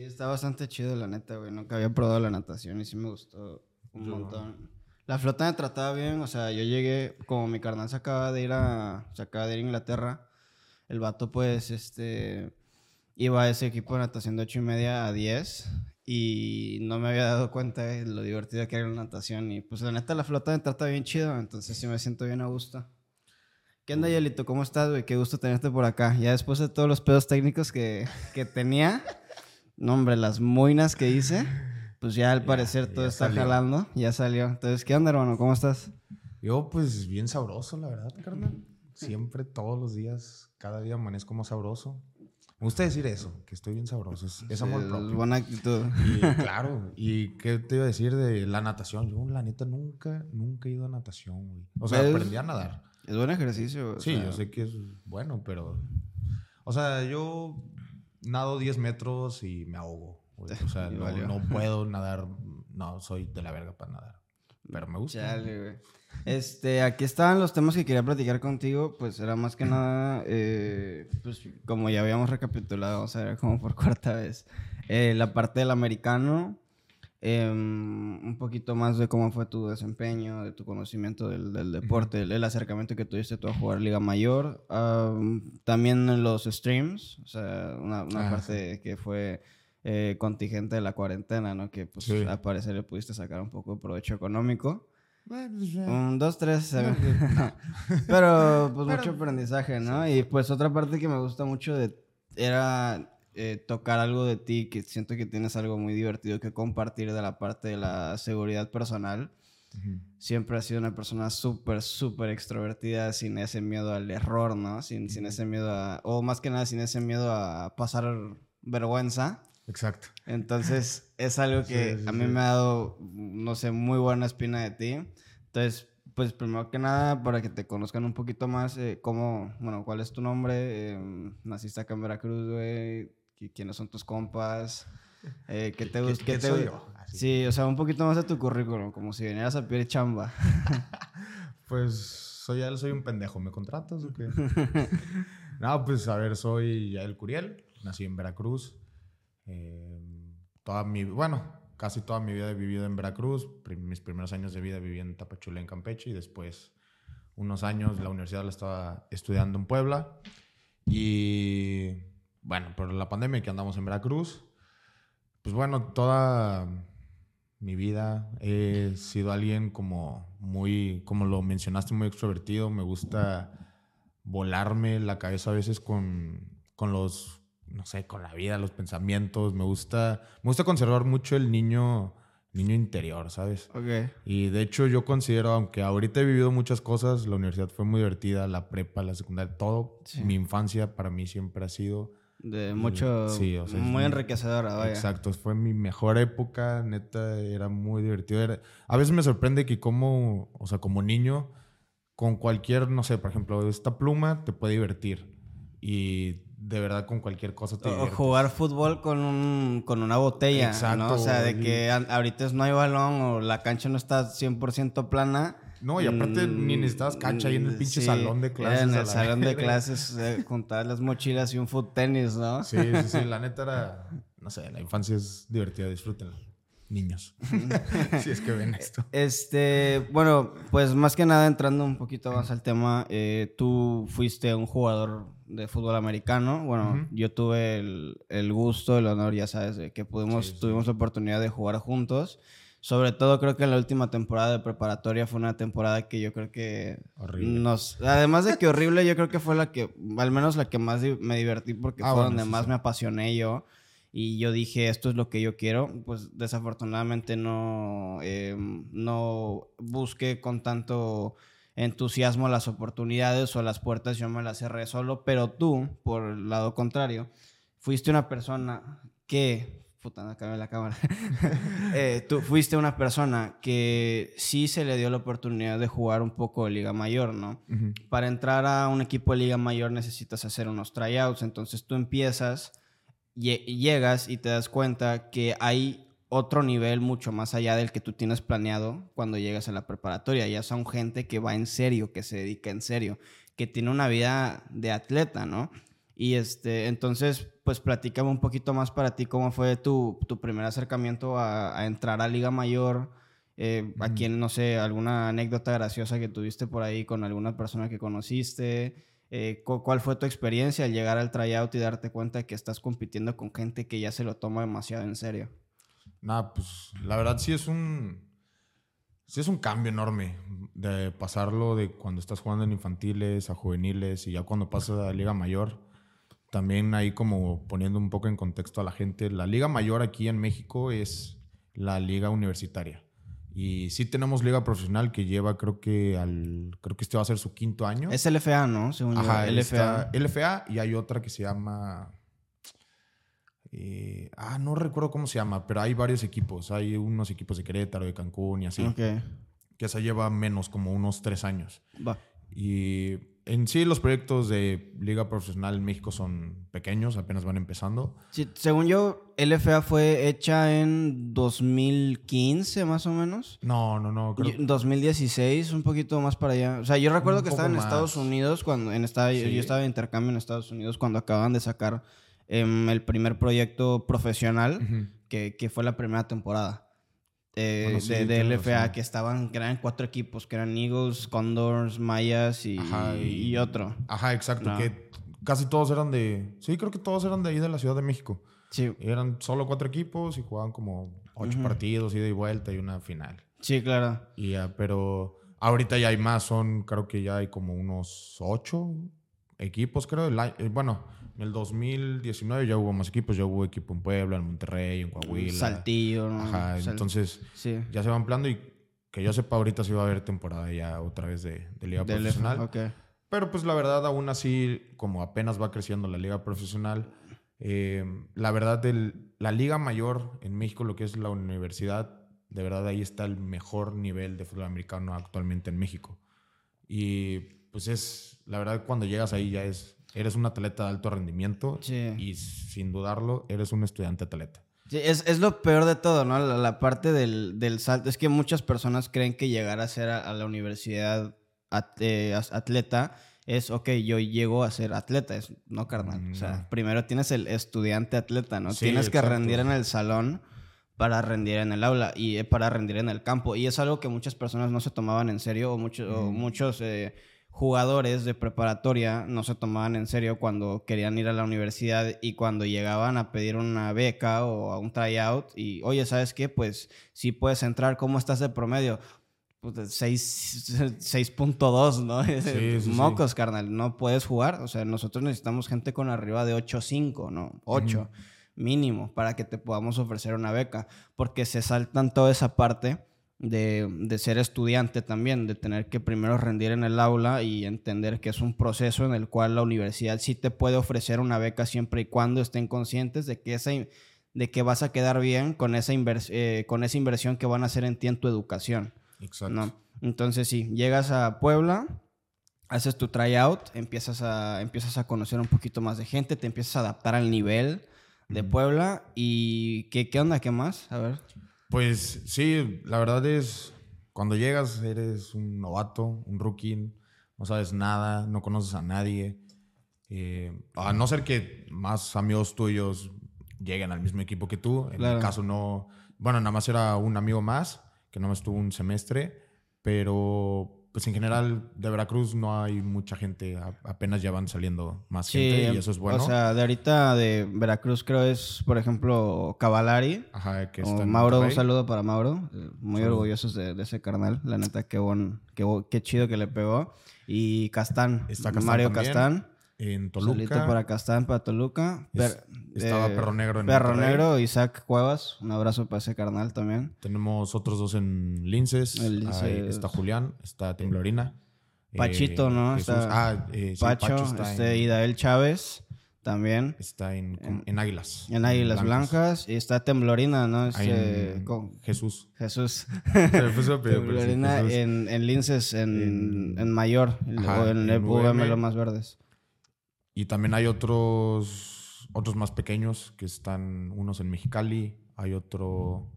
Sí, está bastante chido, la neta, güey. Nunca había probado la natación y sí me gustó un montón. La flota me trataba bien, o sea, yo llegué, como mi carnal se acaba de ir a, se acaba de ir a Inglaterra, el vato pues, este, iba a ese equipo de natación de 8 y media a 10 y no me había dado cuenta de lo divertido que era la natación y pues la neta la flota me trata bien chido, entonces sí me siento bien a gusto. ¿Qué onda, Yelito? ¿Cómo estás, güey? Qué gusto tenerte por acá. Ya después de todos los pedos técnicos que, que tenía, no, hombre, las moinas que hice, pues ya al parecer todo está jalando, ya salió. Entonces, ¿qué onda, hermano? ¿Cómo estás? Yo, pues, bien sabroso, la verdad, carnal. Siempre, todos los días, cada día amanezco más sabroso. Me gusta decir eso, que estoy bien sabroso. Es, amor propio. buena actitud. Y claro, ¿y qué te iba a decir de la natación? Yo, la neta, nunca, nunca he ido a natación, güey. O sea, aprendí a nadar. Es buen ejercicio. Sí, yo sé que es bueno, pero... O sea, yo nado 10 metros y me ahogo. O sea, no, puedo nadar. No, soy de la verga para nadar. Pero me gusta. Chale, güey. Este, aquí estaban los temas que quería platicar contigo. Pues era más que nada, eh, pues como ya habíamos recapitulado, o sea, era como por cuarta vez. Eh, la parte del americano, em, un poquito más de cómo fue tu desempeño, de tu conocimiento del, del deporte, el, acercamiento que tuviste tú a jugar Liga Mayor, también los streams, o sea, una, una ah, parte que fue eh, contingente de la cuarentena, ¿no? Que pues al parecer le pudiste sacar un poco de provecho económico. Bueno, pues, un, dos, tres. Pero pues mucho aprendizaje, ¿no? Y pues otra parte que me gusta mucho de era eh, tocar algo de ti, que siento que tienes algo muy divertido que compartir de la parte de la seguridad personal. Siempre has sido una persona súper, súper extrovertida, sin ese miedo al error, ¿no? Sin, sin ese miedo a... O más que nada, sin ese miedo a pasar vergüenza. Exacto. Entonces, es algo que a mí me ha dado, no sé, muy buena espina de ti. Entonces, pues primero que nada, para que te conozcan un poquito más, eh, cómo, bueno, cuál es tu nombre, em, naciste acá en Veracruz, güey, quiénes son tus compas, eh, qué te gusta, qué, soy yo? Sí, o sea, un poquito más de tu currículum, como si vinieras a pedir chamba. pues soy soy un pendejo, ¿me contratas o qué? no, pues a ver, soy el Curiel, nací en Veracruz, Em, toda mi, bueno, casi toda mi vida he vivido en Veracruz. mis primeros años de vida viví en Tapachula, en Campeche, y después unos años la universidad la estaba estudiando en Puebla. Y bueno, por la pandemia que andamos en Veracruz, pues bueno, toda mi vida he sido alguien como muy, como lo mencionaste, muy extrovertido. Me gusta volarme la cabeza a veces con, con los no sé, con la vida, los pensamientos. Me gusta, me gusta conservar mucho el niño, niño interior, ¿sabes? Ok. Y de hecho yo considero, aunque ahorita he vivido muchas cosas, la universidad fue muy divertida, la prepa, la secundaria, todo. Mi infancia para mí siempre ha sido... De mucho... Sí, o sea, muy enriquecedora, vaya. Exacto, fue mi mejor época, neta, era muy divertido. a veces me sorprende que como, o sea, como niño, con cualquier, no sé, por ejemplo, esta pluma te puede divertir. Y de verdad con cualquier cosa te O jugar fútbol con, un, con una botella, Exacto, ¿no? O sea, de que ahorita no hay balón o la cancha no está 100% plana. No, y aparte ni mm, necesitas cancha ahí en el pinche salón de clases. En el salón de clases, eh, juntar las mochilas y un foot tenis, ¿no? Sí, sí, sí. La neta era, no sé, la infancia es divertida, disfrútenla niños. si es que ven esto. Este, bueno, pues más que nada entrando un poquito más al tema, eh, tú fuiste un jugador de fútbol americano. Bueno, yo tuve el, gusto, el honor, ya sabes, de que pudimos, tuvimos la oportunidad de jugar juntos. Sobre todo creo que la última temporada de preparatoria fue una temporada que yo creo que horrible. nos además de que horrible, yo creo que fue la que al menos la que más me divertí porque ah, fue donde más me apasioné yo. Y yo dije, esto es lo que yo quiero, pues desafortunadamente no, eh, no busqué con tanto entusiasmo las oportunidades o las puertas, yo me las cerré solo, pero tú, por el lado contrario, fuiste una persona que, puta, no acabé la cámara, eh, tú fuiste una persona que sí se le dio la oportunidad de jugar un poco de Liga Mayor, ¿no? Para entrar a un equipo de Liga Mayor necesitas hacer unos tryouts, entonces tú empiezas llegas y te das cuenta que hay otro nivel mucho más allá del que tú tienes planeado cuando llegas a la preparatoria. Ya son gente que va en serio, que se dedica en serio, que tiene una vida de atleta, ¿no? Y este, entonces, pues platícame un poquito más para ti cómo fue tu, tu primer acercamiento a, a entrar a Liga Mayor. Eh, ¿A quién, no sé, alguna anécdota graciosa que tuviste por ahí con alguna persona que conociste? Eh, cu- ¿Cuál fue tu experiencia al llegar al tryout y darte cuenta que estás compitiendo con gente que ya se lo toma demasiado en serio? Nada, pues la verdad sí es un. Sí es un cambio enorme de pasarlo de cuando estás jugando en infantiles a juveniles y ya cuando pasas a Liga Mayor. También ahí como poniendo un poco en contexto a la gente, la Liga Mayor aquí en México es la liga universitaria. Y sí tenemos liga profesional que lleva creo que al creo que este va a ser su quinto año. Es LFA, ¿no? Según yo, Ajá, LFA. está LFA y hay otra que se llama. eh, ah, no recuerdo cómo se llama, pero hay varios equipos. Hay unos equipos de Querétaro, de Cancún y así. Ok, Que esa lleva menos, como unos tres años. va. Y en sí, los proyectos de Liga Profesional en México son pequeños, apenas van empezando. Sí, según yo, LFA fue hecha en 2015, más o menos. No, no, no. Creo, Yo- 2016, un poquito más para allá. O sea, yo recuerdo Un que estaba en poco Estados más. Unidos cuando en estaba, yo- Sí. yo estaba de intercambio en Estados Unidos cuando acaban de sacar em, el primer proyecto profesional Ujú. que, que fue la primera temporada. Eh, Bueno, sí, de, LFA, razón. que estaban, que eran cuatro equipos, que eran Eagles, Condors, Mayas y, Ajá, y, y- otro. Ajá, exacto. No. Que casi todos eran de. Sí, creo que todos eran de ahí de la Ciudad de México. Sí, Eran solo cuatro equipos y jugaban como ocho Ujú. partidos, ida y vuelta y una final. sí, claro. Y ya, pero ahorita ya hay más, son, creo que ya hay como unos ocho equipos, creo. El eh, bueno, en el 2019 ya hubo más equipos, ya hubo equipo en Puebla, en Monterrey, en Coahuila. Saltillo, ¿no? Ajá, Sal- entonces sí. ya se va ampliando y que yo sepa ahorita sí va a haber temporada ya otra vez de, de liga de profesional. ok. Pero pues la verdad, aún así, como apenas va creciendo la liga profesional, eh, la verdad, el- la liga mayor en México, lo que es la universidad, de verdad ahí está el mejor nivel de fútbol americano actualmente en México. Y pues es, la verdad, cuando llegas ahí ya es, eres un atleta de alto rendimiento Sí. y sin dudarlo, eres un estudiante atleta. Sí, es, es lo peor de todo, ¿no? La, la parte del, del salto. Es que muchas personas creen que llegar a ser a, a la universidad at- eh, atleta es, ok, yo llego a ser atleta. Es, no, carnal. O sea, No. primero tienes el estudiante atleta, ¿no? Sí, tienes que rendir en el salón para rendir en el aula y eh, para rendir en el campo. Y es algo que muchas personas no se tomaban en serio o, mucho- o Mm. muchos eh, jugadores de preparatoria no se tomaban en serio cuando querían ir a la universidad y cuando llegaban a pedir una beca o a un tryout y, oye, ¿sabes qué? Pues sí puedes entrar, ¿cómo estás de promedio? Pues, seis- 6.2, ¿no? Sí, sí, Mocos, carnal, no puedes jugar. O sea, nosotros necesitamos gente con arriba de 8.5, ¿no? 8 mínimo para que te podamos ofrecer una beca, porque se saltan toda esa parte de, de ser estudiante también, de tener que primero rendir en el aula y entender que es un proceso en el cual la universidad sí te puede ofrecer una beca siempre y cuando estén conscientes de que, esa, de que vas a quedar bien con esa, eh, con esa inversión que van a hacer en ti en tu educación. Exacto. ¿no? Entonces, sí, llegas a Puebla, haces tu tryout, empiezas a, empiezas a conocer un poquito más de gente, te empiezas a adaptar al nivel de Puebla y ¿qué, qué onda? ¿Qué más? A ver. Pues sí, la verdad es, cuando llegas eres un novato, un rookie, no sabes nada, no conoces a nadie. Eh, a no ser que más amigos tuyos lleguen al mismo equipo que tú. En Claro. mi caso no, bueno, nada más era un amigo más, que no estuvo un semestre, pero pues en general de Veracruz no hay mucha gente, apenas ya van saliendo más gente y eso es bueno. O sea, de ahorita de Veracruz creo es, por ejemplo, Cavalari. Ajá, que o está en Mauro, un saludo para Mauro. eh, Muy Saludo. orgullosos de, de ese carnal. La neta, qué, bon, qué, qué chido que le pegó. Y Castán. Está Castán Mario también. Castán. En Toluca. para Castán, para Toluca. Es- estaba eh, Perro Negro en Perro Monterrey. Negro, Isaac Cuevas. Un abrazo para ese carnal también. Tenemos otros dos en Linces. Ahí está Julián, está Temblorina. Pachito, Eh, ¿no? Jesús- Está ah, eh, sí, Pacho, está, este, en, Idael Chávez también. está en, en Águilas. En Águilas Blancas. Y está Temblorina, ¿no? Este, con Jesús. Jesús. Temblorina Jesús. en, en Linces, en, en Mayor. Ajá, o en, el los más verdes. Y también hay otros, otros más pequeños que están, unos en Mexicali, hay otro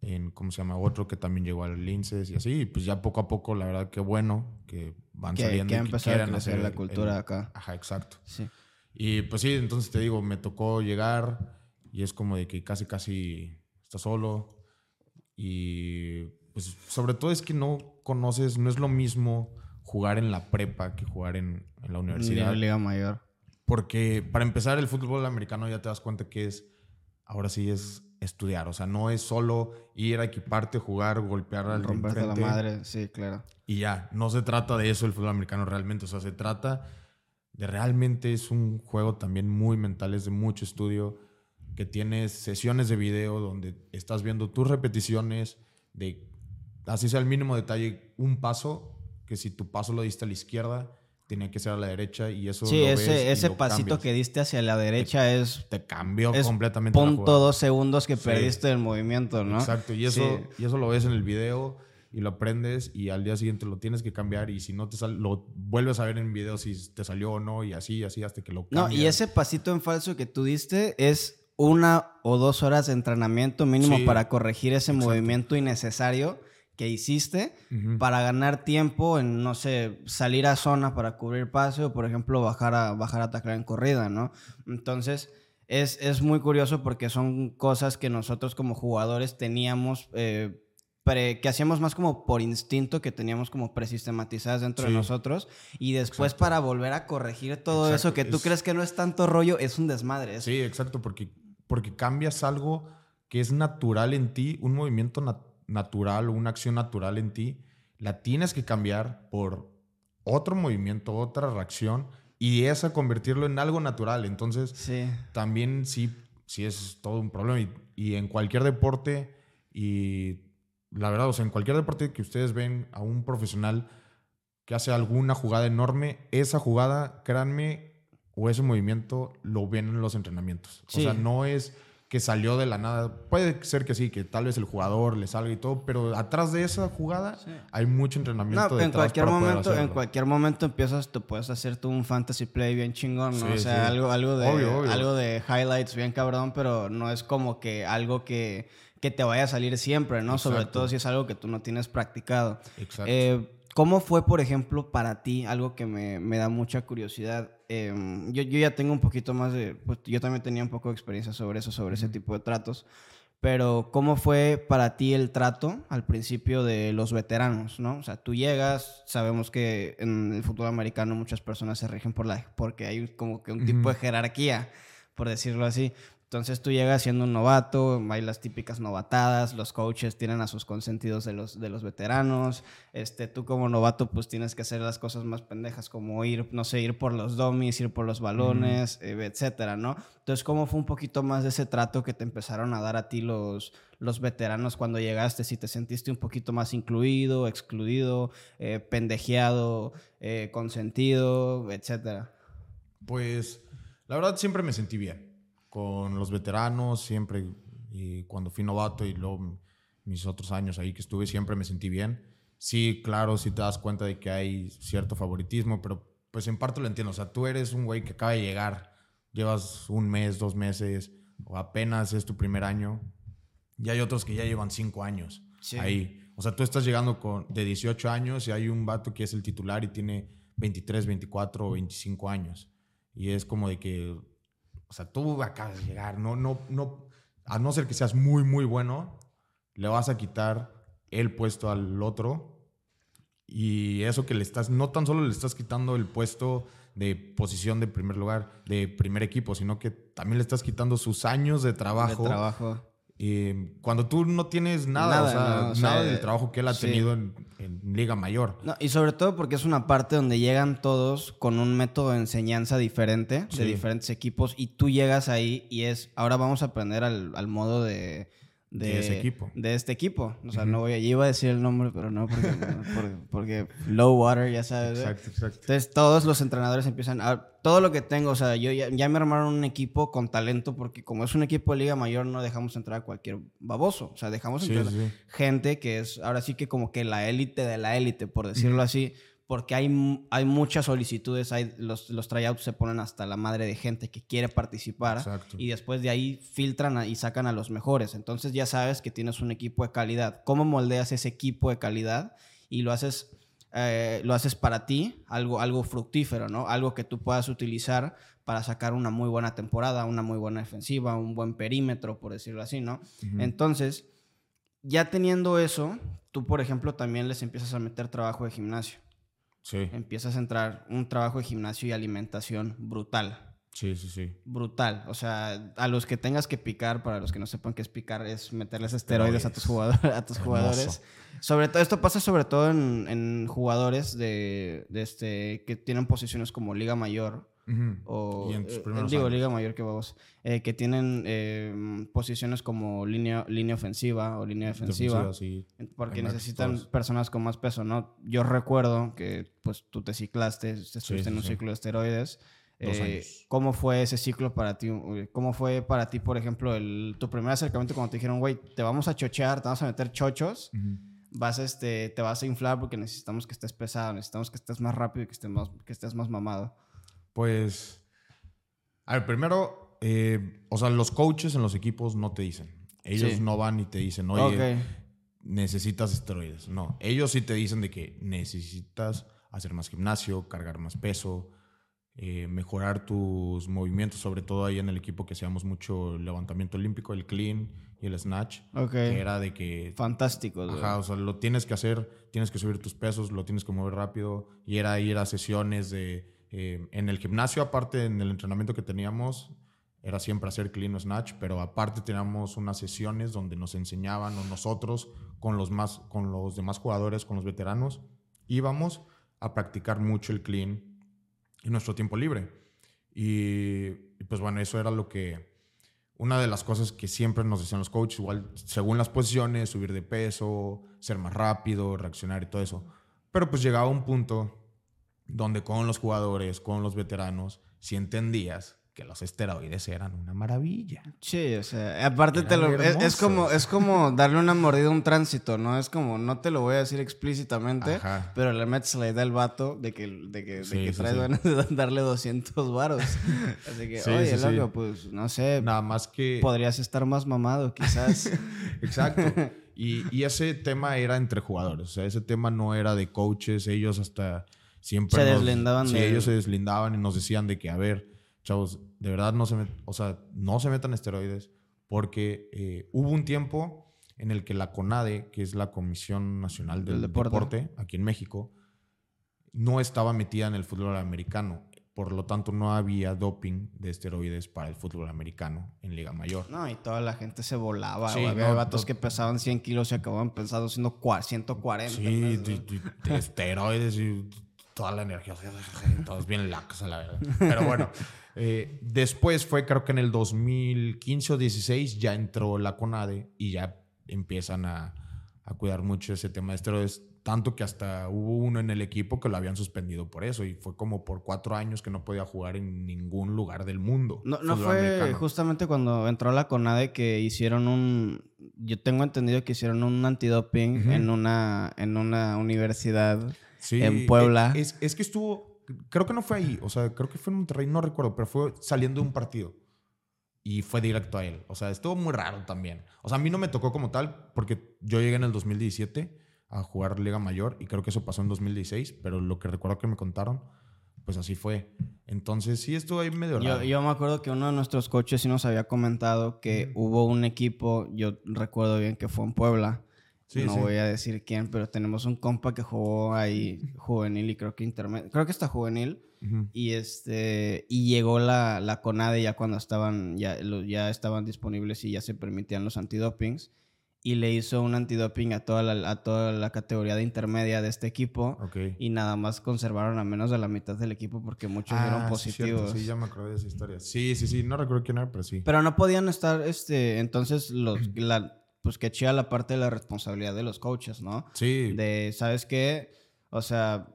en, ¿cómo se llama? Otro que también llegó al Linces y así. Y pues ya poco a poco, la verdad que bueno, que van Que, saliendo que ha y que empezado a hacer la cultura el- acá. Ajá, exacto. Sí. Y pues sí, entonces te digo, me tocó llegar y es como de que casi, casi estás solo. Y pues sobre todo es que no conoces, no es lo mismo jugar en la prepa que jugar en, en la universidad. Liga, Liga Mayor. Porque para empezar, el fútbol americano ya te das cuenta que es, ahora sí es estudiar. O sea, no es solo ir a equiparte, jugar, golpear al Romperte la madre, sí, claro. y ya. No se trata de eso el fútbol americano realmente. O sea, se trata de realmente es un juego también muy mental, es de mucho estudio, que tienes sesiones de video donde estás viendo tus repeticiones de, así sea el mínimo detalle, un paso, que si tu paso lo diste a la izquierda, tenía que ser a la derecha y eso Sí, lo ves ese, y ese lo pasito cambias. que diste hacia la derecha es te cambió es completamente punto dos segundos que Sí. perdiste el movimiento, ¿no? Exacto, y eso, Sí. y eso lo ves en el video y lo aprendes y al día siguiente lo tienes que cambiar y si no te sale, lo vuelves a ver en video si te salió o no y así, así hasta que lo No, cambias. y ese pasito en falso que tú diste es una o dos horas de entrenamiento mínimo Sí, para corregir ese exacto. movimiento innecesario que hiciste para ganar tiempo en, no sé, salir a zona para cubrir pase o, por ejemplo, bajar a, bajar a atacar en corrida, ¿no? Entonces, es, es muy curioso porque son cosas que nosotros como jugadores teníamos, eh, pre- que hacíamos más como por instinto, que teníamos como presistematizadas dentro de nosotros y después Exacto. para volver a corregir todo Exacto, eso que tú es- crees que no es tanto rollo, es un desmadre. es- Sí, exacto, porque, porque cambias algo que es natural en ti, un movimiento nat- natural o una acción natural en ti, la tienes que cambiar por otro movimiento, otra reacción y esa convertirlo en algo natural. Entonces, Sí. también sí, sí es todo un problema. Y, y en cualquier deporte, y la verdad, o sea, en cualquier deporte que ustedes ven a un profesional que hace alguna jugada enorme, esa jugada, créanme, o ese movimiento lo ven en los entrenamientos. Sí. O sea, no es que salió de la nada. Puede ser que sí, que tal vez el jugador le salga y todo, pero atrás de esa jugada Sí. hay mucho entrenamiento. No, en cualquier para poder momento, en cualquier momento empiezas, tú puedes hacer tú un fantasy play bien chingón, ¿no? Sí, o sea, sí. algo, algo de Obvio, obvio. algo de highlights bien cabrón, pero no es como que algo que, que te vaya a salir siempre, ¿no? Sobre todo si es algo que tú no tienes practicado. Exacto. Eh, ¿Cómo fue, por ejemplo, para ti algo que me, me da mucha curiosidad? Eh, yo, yo ya tengo un poquito más de, pues yo también tenía un poco de experiencia sobre eso, sobre ese tipo de tratos. Pero, ¿cómo fue para ti el trato al principio de los veteranos, no? O sea, tú llegas, sabemos que en el fútbol americano muchas personas se rigen por la, porque hay como que un tipo de jerarquía, por decirlo así. Entonces tú llegas siendo un novato, hay las típicas novatadas, los coaches tienen a sus consentidos de los, de los veteranos, este, tú como novato pues tienes que hacer las cosas más pendejas como ir, no sé, ir por los dummies, ir por los balones, eh, etcétera, ¿no? Entonces, ¿cómo fue un poquito más de ese trato que te empezaron a dar a ti los, los veteranos cuando llegaste? Si te sentiste un poquito más incluido, excluido, eh, pendejeado, eh, consentido, etcétera. Pues la verdad siempre me sentí bien con los veteranos, siempre y cuando fui novato y luego mis otros años ahí que estuve, siempre me sentí bien. Sí, claro, sí te das cuenta de que hay cierto favoritismo, pero pues en parte lo entiendo. O sea, tú eres un güey que acaba de llegar, llevas un mes, dos meses, o apenas es tu primer año, y hay otros que ya llevan cinco años Sí. ahí. O sea, tú estás llegando con, de 18 años y hay un vato que es el titular y tiene 23, 24 o 25 años. Y es como de que, o sea, tú acabas de llegar, no, no, no, a no ser que seas muy, muy bueno, le vas a quitar el puesto al otro. Y eso que le estás, no tan solo le estás quitando el puesto de posición de primer lugar, de primer equipo, sino que también le estás quitando sus años de trabajo. De trabajo. Y cuando tú no tienes nada, Nada, o sea, ¿no? O sea, nada del trabajo que él ha sí. tenido en, en Liga Mayor. No, y sobre todo porque es una parte donde llegan todos con un método de enseñanza diferente, Sí. de diferentes equipos, y tú llegas ahí y es, ahora vamos a aprender al, al modo de, De ese equipo. De este equipo. O sea, no voy a, yo iba a decir el nombre, pero no, porque, porque, porque low water, ya sabes. Exacto, exacto. Entonces todos los entrenadores empiezan a... Todo lo que tengo, o sea, yo ya, ya me armaron un equipo con talento porque como es un equipo de Liga Mayor no dejamos entrar a cualquier baboso. O sea, dejamos entrar sí. gente que es ahora sí que como que la élite de la élite, por decirlo así, porque hay, hay muchas solicitudes, hay, los, los tryouts se ponen hasta la madre de gente que quiere participar Exacto. y después de ahí filtran a- y sacan a los mejores. Entonces ya sabes que tienes un equipo de calidad. ¿Cómo moldeas ese equipo de calidad y lo haces, eh, lo haces para ti, algo, algo fructífero, ¿no? Algo que tú puedas utilizar para sacar una muy buena temporada, una muy buena defensiva, un buen perímetro, por decirlo así, ¿no? Entonces, ya teniendo eso, tú, por ejemplo, también les empiezas a meter trabajo de gimnasio. Sí. Empiezas a entrar un trabajo de gimnasio y alimentación brutal. Sí, sí, sí. Brutal. O sea, a los que tengas que picar, para los que no sepan qué es picar, es meterles esteroides a tus, jugadores, a tus jugadores. Sobre todo, esto pasa sobre todo en, jugadores de, este, que tienen posiciones como Liga Mayor. O, en tus eh, digo, Liga Mayor que vos. Eh, que tienen eh, posiciones como línea, línea ofensiva o línea defensiva. Porque necesitan personas con más peso, ¿no? Yo recuerdo que pues tú te ciclaste, estuviste en un ciclo de esteroides. Eh, ¿Cómo fue ese ciclo para ti? ¿Cómo fue para ti, por ejemplo, el, tu primer acercamiento cuando te dijeron, güey, te vamos a chochear, te vamos a meter chochos, vas este, te vas a inflar porque necesitamos que estés pesado, necesitamos que estés más rápido y que estés más, que estés más mamado? Pues, a ver, primero, eh, o sea, los coaches en los equipos no te dicen. Ellos no van y te dicen, oye, necesitas esteroides. No, ellos sí te dicen de que necesitas hacer más gimnasio, cargar más peso, eh, mejorar tus movimientos, sobre todo ahí en el equipo que hacíamos mucho levantamiento olímpico, el clean y el snatch. Que era de que... Fantástico. Ajá, o sea, lo tienes que hacer, tienes que subir tus pesos, lo tienes que mover rápido. Y era ir a sesiones de... Eh, en el gimnasio, aparte, en el entrenamiento que teníamos, era siempre hacer clean o snatch, pero aparte teníamos unas sesiones donde nos enseñaban nosotros con los, más, con los demás jugadores, con los veteranos, íbamos a practicar mucho el clean en nuestro tiempo libre. Y, pues bueno, eso era lo que, una de las cosas que siempre nos decían los coaches, igual según las posiciones, subir de peso, ser más rápido, reaccionar y todo eso. Pero pues llegaba un punto donde con los jugadores, con los veteranos, si entendías que los esteroides eran una maravilla. Sí, o sea, aparte te lo, es, como es como darle una mordida a un tránsito, ¿no? Es como no te lo voy a decir explícitamente, pero le metes la idea al vato de que de que, de que traes de darle 200 varos. Así que, oye, loco, pues no sé, nada más que podrías estar más mamado, quizás. Exacto. Y, y ese tema era entre jugadores, o sea, ese tema no era de coaches, ellos hasta siempre se deslindaban sí, ellos se deslindaban y nos decían de que a ver, chavos, de verdad no se, o sea, no se metan esteroides porque eh, hubo un tiempo en el que la CONADE, que es la Comisión Nacional del, deporte. aquí en México, no estaba metida en el fútbol americano. Por lo tanto, no había doping de esteroides para el fútbol americano en Liga Mayor. No, y toda la gente se volaba. había vatos que pesaban 100 kilos y acababan pensando siendo 140. Sí, esteroides y toda la energía. Todos bien lacos, la verdad. Pero bueno, eh, después fue, creo que en el 2015 o 16, ya entró la CONADE y ya empiezan a, a cuidar mucho ese tema de esteroides. Tanto que hasta hubo uno en el equipo que lo habían suspendido por eso. Y fue como por cuatro años que no podía jugar en ningún lugar del mundo. No, no fue justamente cuando entró la CONADE que hicieron un. Yo tengo entendido que hicieron un antidoping en, una, en una universidad en Puebla. Es, es, que estuvo, creo que no fue ahí, o sea, creo que fue en Monterrey, no recuerdo, pero fue saliendo de un partido. Y fue directo a él. O sea, estuvo muy raro también. O sea, a mí no me tocó como tal, porque yo llegué en el 2017 a jugar Liga Mayor y creo que eso pasó en 2016, pero lo que recuerdo que me contaron, pues así fue. Entonces sí estuvo ahí medio raro. Yo, me acuerdo que uno de nuestros coches sí nos había comentado que hubo un equipo, yo recuerdo bien que fue en Puebla, no voy a decir quién, pero tenemos un compa que jugó ahí juvenil y creo que intermedio. Creo que está juvenil. Y este y llegó la, la CONADE ya cuando estaban ya, ya estaban disponibles y ya se permitían los antidopings y le hizo un antidoping a toda la, a toda la categoría de intermedia de este equipo y nada más conservaron a menos de la mitad del equipo porque muchos ah, eran positivos. Sí, ya me acordé de esa historia. Sí, sí, sí, no recuerdo quién era, pero sí. Pero no podían estar este entonces los la pues que chida la parte de la responsabilidad de los coaches, ¿no? Sí. De, ¿sabes qué? O sea,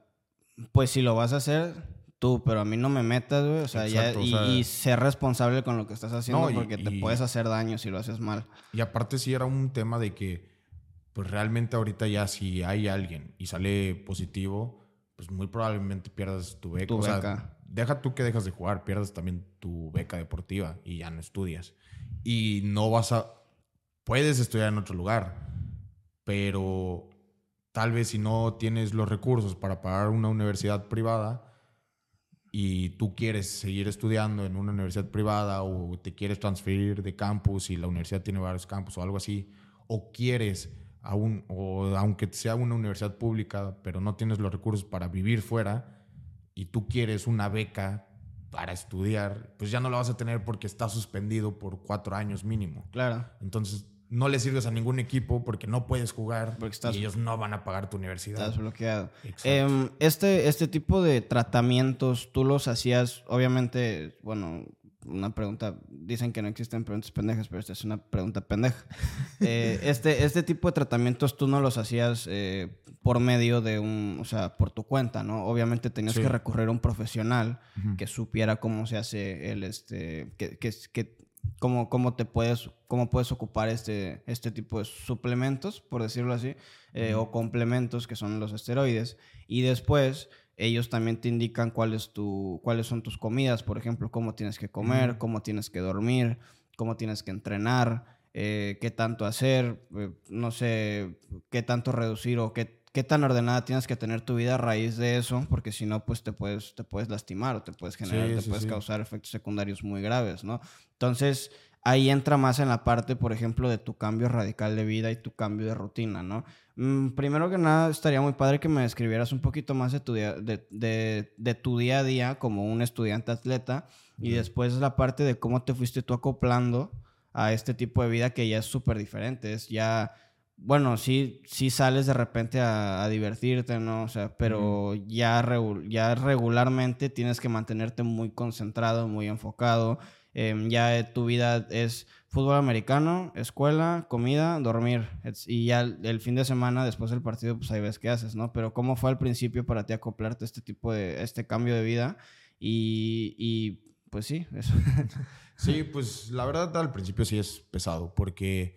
pues si lo vas a hacer tú, pero a mí no me metas, güey. O sea, ya, y, ser responsable con lo que estás haciendo porque te puedes hacer daño si lo haces mal. Y aparte sí era un tema de que, pues realmente ahorita ya si hay alguien y sale positivo, pues muy probablemente pierdas tu beca. Tu beca. deja tú que dejas de jugar, pierdas también tu beca deportiva y ya no estudias. Y no vas a puedes estudiar en otro lugar, pero tal vez si no tienes los recursos para pagar una universidad privada, y tú quieres seguir estudiando en una universidad privada o te quieres transferir de campus y la universidad tiene varios campus o algo así, o quieres aún, o aunque sea una universidad pública, pero no tienes los recursos para vivir fuera y tú quieres una beca para estudiar, pues ya no la vas a tener porque está suspendido por cuatro años mínimo. Claro. Entonces no le sirves a ningún equipo porque no puedes jugar Porque estás- y ellos no van a pagar tu universidad. Estás bloqueado. Em, este, este tipo de tratamientos, tú los hacías, obviamente, bueno, una pregunta, dicen que no existen preguntas pendejas, pero esta es una pregunta pendeja. Eh, este, este tipo de tratamientos tú no los hacías eh, por medio de un, o sea, por tu cuenta, ¿no? Obviamente tenías Sí. que recurrir a un profesional que supiera cómo se hace el, este, que, que, que cómo, cómo te puedes, cómo puedes ocupar este, este tipo de suplementos, por decirlo así, eh, o complementos que son los esteroides. Y después ellos también te indican cuál es tu, cuáles son tus comidas, por ejemplo, cómo tienes que comer, Ujú. cómo tienes que dormir, cómo tienes que entrenar, eh, qué tanto hacer, eh, no sé, qué tanto reducir o qué, qué tan ordenada tienes que tener tu vida a raíz de eso, porque si no, pues te puedes, te puedes lastimar o te puedes generar, Sí, te sí, puedes sí. causar efectos secundarios muy graves, ¿no? Entonces, ahí entra más en la parte, por ejemplo, de tu cambio radical de vida y tu cambio de rutina, ¿no? Mm, primero que nada, estaría muy padre que me describieras un poquito más de tu día, de, de- de tu día a día como un estudiante atleta y después la parte de cómo te fuiste tú acoplando a este tipo de vida que ya es súper diferente. Es ya, bueno, sí, sí sales de repente a, a divertirte, ¿no? O sea, pero ya, regu- ya regularmente tienes que mantenerte muy concentrado, muy enfocado. Em, ya eh, tu vida es fútbol americano, escuela, comida, dormir. Y ya el, fin de semana, después del partido, pues ahí ves qué haces, ¿no? Pero ¿cómo fue al principio para ti acoplarte a este tipo de, este cambio de vida? Y, y pues sí, eso. Sí, pues la verdad al principio sí es pesado porque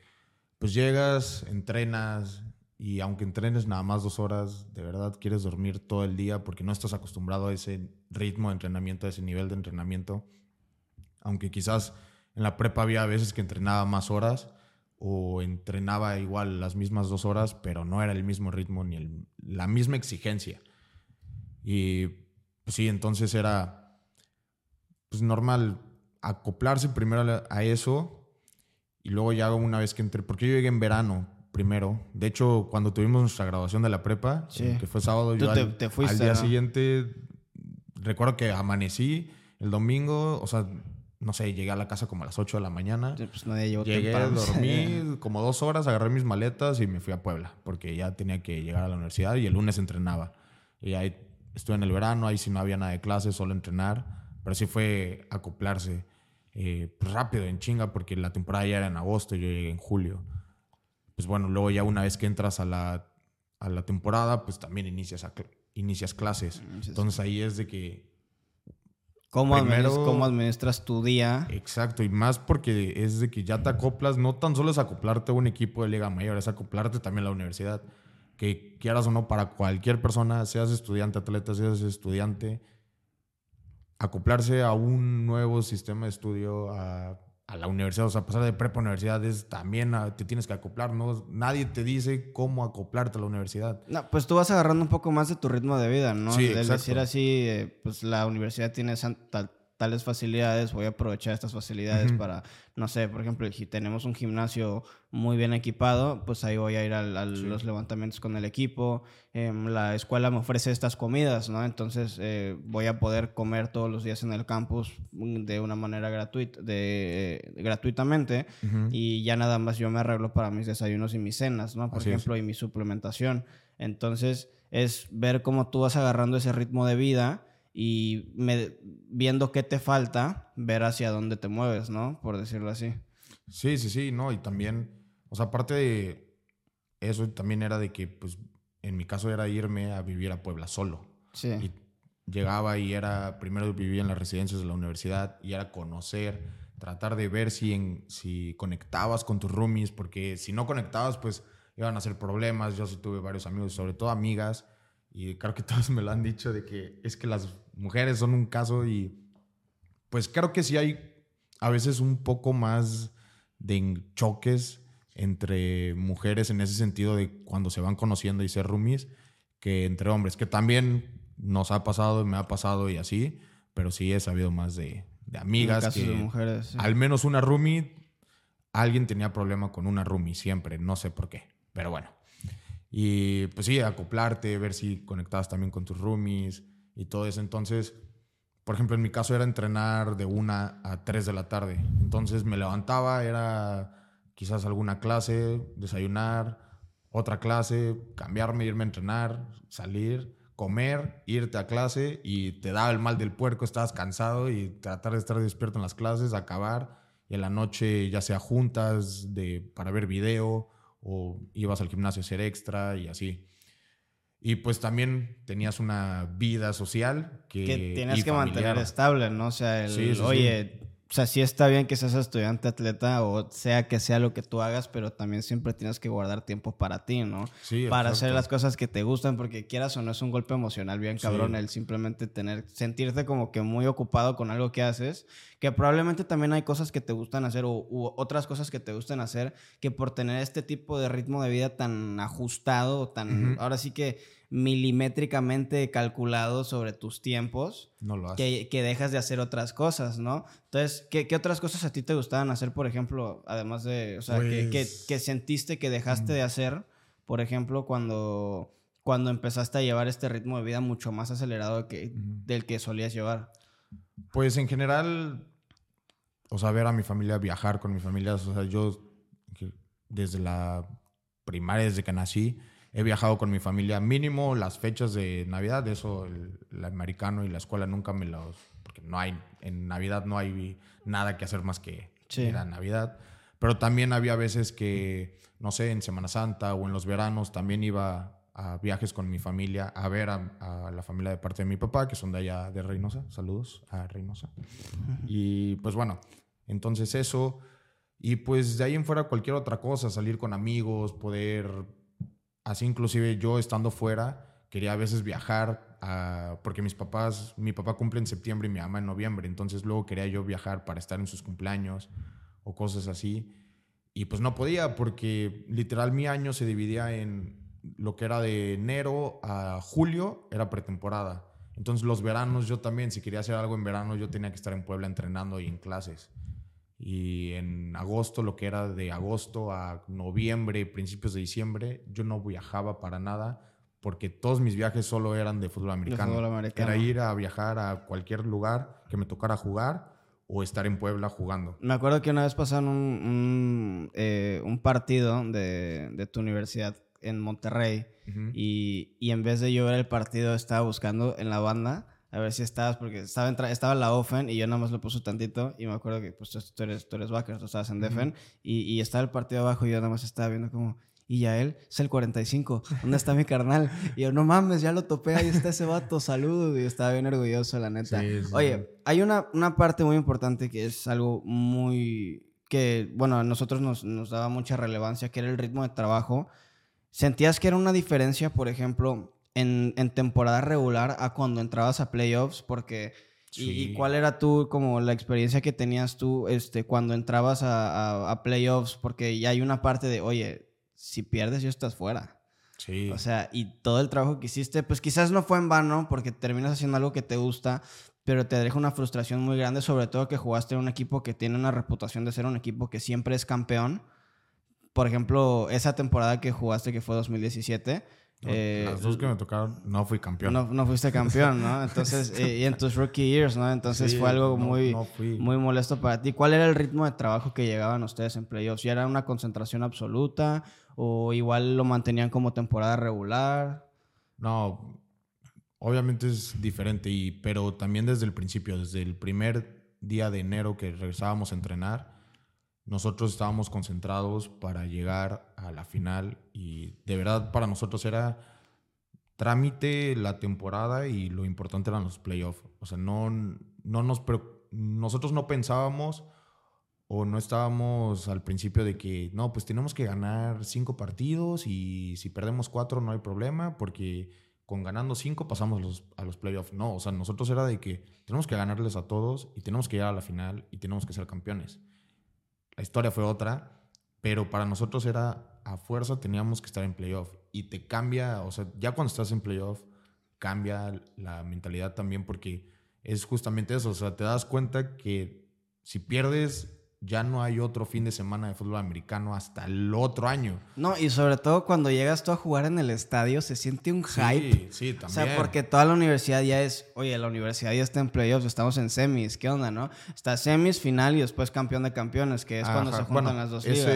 pues llegas, entrenas y aunque entrenes nada más dos horas, de verdad quieres dormir todo el día porque no estás acostumbrado a ese ritmo de entrenamiento, a ese nivel de entrenamiento. Aunque quizás en la prepa había veces que entrenaba más horas o entrenaba igual las mismas dos horas, pero no era el mismo ritmo ni el- la misma exigencia. Y pues sí, entonces era pues normal acoplarse primero a eso y luego ya una vez que entré, porque yo llegué en verano primero. De hecho, cuando tuvimos nuestra graduación de la prepa, Sí. eh, que fue sábado, yo te- al, te fuiste, al día ¿no? siguiente, recuerdo que amanecí el domingo, o sea, no sé, llegué a la casa como a las 8 de la mañana. pues nadie llegó Llegué, temprano. dormí como dos horas, agarré mis maletas y me fui a Puebla, porque ya tenía que llegar a la universidad y el lunes entrenaba. Y ahí estuve en el verano, ahí sí no había nada de clases, solo entrenar, pero sí fue acoplarse eh, pues rápido, en chinga, porque la temporada ya era en agosto yo llegué en julio. Pues bueno, luego ya una vez que entras a la, a la temporada, pues también inicias, a inicias clases. Entonces ahí es de que ¿Cómo, administ- primero- cómo administras tu día? Exacto, y más porque es de que ya te acoplas, no tan solo es acoplarte a un equipo de Liga Mayor, es acoplarte también a la universidad. Que quieras o no, para cualquier persona, seas estudiante, atleta, seas estudiante, acoplarse a un nuevo sistema de estudio, a, a la universidad, o sea, pasar de prepa a universidad es también a- te tienes que acoplar, ¿no? Nadie te dice cómo acoplarte a la universidad. No, pues tú vas agarrando un poco más de tu ritmo de vida, ¿no? Sí, exacto. decir así, eh, pues la universidad tiene tales facilidades, voy a aprovechar estas facilidades para, no sé, por ejemplo, si tenemos un gimnasio muy bien equipado, pues ahí voy a ir a Sí. los levantamientos con el equipo. Em, la escuela me ofrece estas comidas, ¿no? Entonces eh, voy a poder comer todos los días en el campus mm, de una manera gratuita, de, eh, gratuitamente y ya nada más yo me arreglo para mis desayunos y mis cenas, ¿no? Por Así es. ejemplo, y mi suplementación. Entonces, es ver cómo tú vas agarrando ese ritmo de vida y me- viendo qué te falta, ver hacia dónde te mueves, ¿no? Por decirlo así. Sí, sí, sí, no, y también, o sea, aparte de eso, también era de que, pues, en mi caso era irme a vivir a Puebla solo. Sí. Y llegaba y era, primero vivía en las residencias de la universidad y era conocer, tratar de ver si, en, si conectabas con tus roomies, porque si no conectabas, pues iban a ser problemas. Yo sí tuve varios amigos, sobre todo amigas, y creo que todos me lo han dicho de que es que las mujeres son un caso y pues creo que sí hay a veces un poco más de choques entre mujeres en ese sentido de cuando se van conociendo y ser roomies que entre hombres, que también nos ha pasado y me ha pasado y así, pero sí he sabido más de, de amigas. que de mujeres, sí. Al menos una roomie, alguien tenía problema con una roomie siempre, no sé por qué, pero bueno. Y pues sí, acoplarte, ver si conectabas también con tus roomies y todo eso. Entonces, por ejemplo, en mi caso era entrenar de una a 3 de la tarde. Entonces me levantaba, era quizás alguna clase, desayunar, otra clase, cambiarme, irme a entrenar, salir, comer, irte a clase y te daba el mal del puerco, estabas cansado y tratar de estar despierto en las clases, acabar y en la noche ya sea juntas de, para ver video o ibas al gimnasio a hacer extra y así. Y pues también tenías una vida social que, que tienes que mantener estable, ¿no? O sea, el, sí. oye, o sea, sí está bien que seas estudiante atleta o sea que sea lo que tú hagas, pero también siempre tienes que guardar tiempo para ti, ¿no? Sí, para hacer las cosas que te gustan, porque quieras o no es un golpe emocional bien Sí. cabrón el simplemente tener, sentirte como que muy ocupado con algo que haces, que probablemente también hay cosas que te gustan hacer o u otras cosas que te gustan hacer, que por tener este tipo de ritmo de vida tan ajustado, tan, ahora sí que milimétricamente calculado sobre tus tiempos, No lo haces. que, que dejas de hacer otras cosas, ¿no? Entonces, ¿qué, qué otras cosas a ti te gustaban hacer, por ejemplo, además de, o sea, que, que- Pues- que sentiste que dejaste de hacer, por ejemplo, cuando, cuando empezaste a llevar este ritmo de vida mucho más acelerado que, del que solías llevar? Pues en general, o sea, ver a mi familia, viajar con mi familia, o sea, yo desde la primaria, desde que nací, he viajado con mi familia mínimo las fechas de Navidad, eso el, el americano y la escuela nunca me los... porque no hay, en Navidad no hay nada que hacer más que Sí. ir a Navidad, pero también había veces que, no sé, en Semana Santa o en los veranos también iba a viajes con mi familia a ver a, a la familia de parte de mi papá, que son de allá de Reynosa. Saludos a Reynosa. Y pues bueno, entonces eso. Y pues de ahí en fuera cualquier otra cosa, salir con amigos, poder, así inclusive yo estando fuera, quería a veces viajar, porque mis papás, mi papá cumple en septiembre y mi mamá en noviembre, entonces luego quería yo viajar para estar en sus cumpleaños o cosas así. Y pues no podía porque literal mi año se dividía en lo que era de enero a julio, era pretemporada. Entonces los veranos yo también, si quería hacer algo en verano, yo tenía que estar en Puebla entrenando y en clases. Y en agosto, lo que era de agosto a noviembre, principios de diciembre, yo no viajaba para nada porque todos mis viajes solo eran de fútbol americano. fútbol americano. Era ir a viajar a cualquier lugar que me tocara jugar o estar en Puebla jugando. Me acuerdo que una vez pasaron un, un, eh, un partido de, de tu universidad en Monterrey y, y en vez de yo ver el partido estaba buscando en la banda a ver si estabas, porque estaba, entra- estaba la Ofen y yo nada más lo puse tantito y me acuerdo que pues tú, eres, tú eres backer, tú estabas en Defen y, y estaba el partido abajo y yo nada más estaba viendo como... Y ya él, es el 45, ¿dónde está mi carnal? Y yo, no mames, ya lo topé, ahí está ese vato, saludos. Y yo estaba bien orgulloso, la neta. Sí, sí. Oye, hay una, una parte muy importante que es algo muy... que, bueno, a nosotros nos, nos daba mucha relevancia, que era el ritmo de trabajo. ¿Sentías que era una diferencia, por ejemplo, en, en temporada regular a cuando entrabas a playoffs? Porque... y- ¿Y, Sí. cuál era tú, como la experiencia que tenías tú este, cuando entrabas a, a- a playoffs? Porque ya hay una parte de, oye, si pierdes ya estás fuera. Sí. O sea, y todo el trabajo que hiciste, pues quizás no fue en vano porque terminas haciendo algo que te gusta, pero te deja una frustración muy grande, sobre todo que jugaste en un equipo que tiene una reputación de ser un equipo que siempre es campeón. Por ejemplo, esa temporada que jugaste, que fue 2017, No, eh, Las dos que me tocaron, no fui campeón. no, no fuiste campeón, ¿no? Entonces, eh, y en tus rookie years, ¿no? Entonces Sí, fue algo no- muy, no muy molesto para ti. ¿Cuál era el ritmo de trabajo que llegaban ustedes en playoffs? ¿Ya era una concentración absoluta o igual lo mantenían como temporada regular? No, obviamente es diferente, y, pero también desde el principio, desde el primer día de enero que regresábamos a entrenar, nosotros estábamos concentrados para llegar a la final y de verdad para nosotros era trámite la temporada y lo importante eran los playoffs. O sea, no, no nos, nosotros no pensábamos o no estábamos al principio de que, no, pues tenemos que ganar cinco partidos y si perdemos cuatro no hay problema porque con ganando cinco pasamos a los playoffs. No, o sea, nosotros era de que tenemos que ganarles a todos y tenemos que llegar a la final y tenemos que ser campeones. La historia fue otra, pero para nosotros era a fuerza teníamos que estar en playoff y te cambia, o sea, ya cuando estás en playoff cambia la mentalidad también porque es justamente eso. O sea, te das cuenta que si pierdes ya no hay otro fin de semana de fútbol americano hasta el otro año. No, y sobre todo cuando llegas tú a jugar en el estadio, se siente un hype. Sí, sí, también. O sea, porque toda la universidad ya es, oye, la universidad ya está en playoffs, estamos en semis, ¿qué onda, no? Está semis, final y después campeón de campeones, que es cuando se juntan las dos ligas.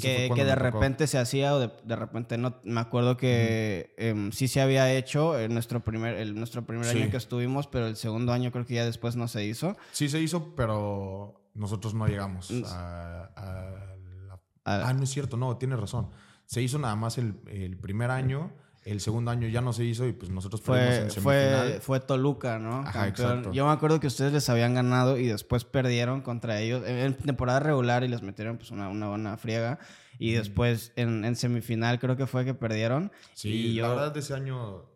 que, que de repente se hacía o de, repente no. Me acuerdo que em, sí se había hecho en nuestro primer, el, nuestro primer año que estuvimos, pero el segundo año creo que ya después no se hizo. Sí se hizo, pero nosotros no llegamos a, Ah, no es cierto, no, tienes razón. Se hizo nada más el, el, primer año, el segundo año ya no se hizo y pues nosotros fue, en fue, fue Toluca, ¿no? Ajá, exacto. Yo me acuerdo que ustedes les habían ganado y después perdieron contra ellos en temporada regular y les metieron pues una, una buena friega. Y después en, en, semifinal creo que fue que perdieron. Sí, y la verdad de ese año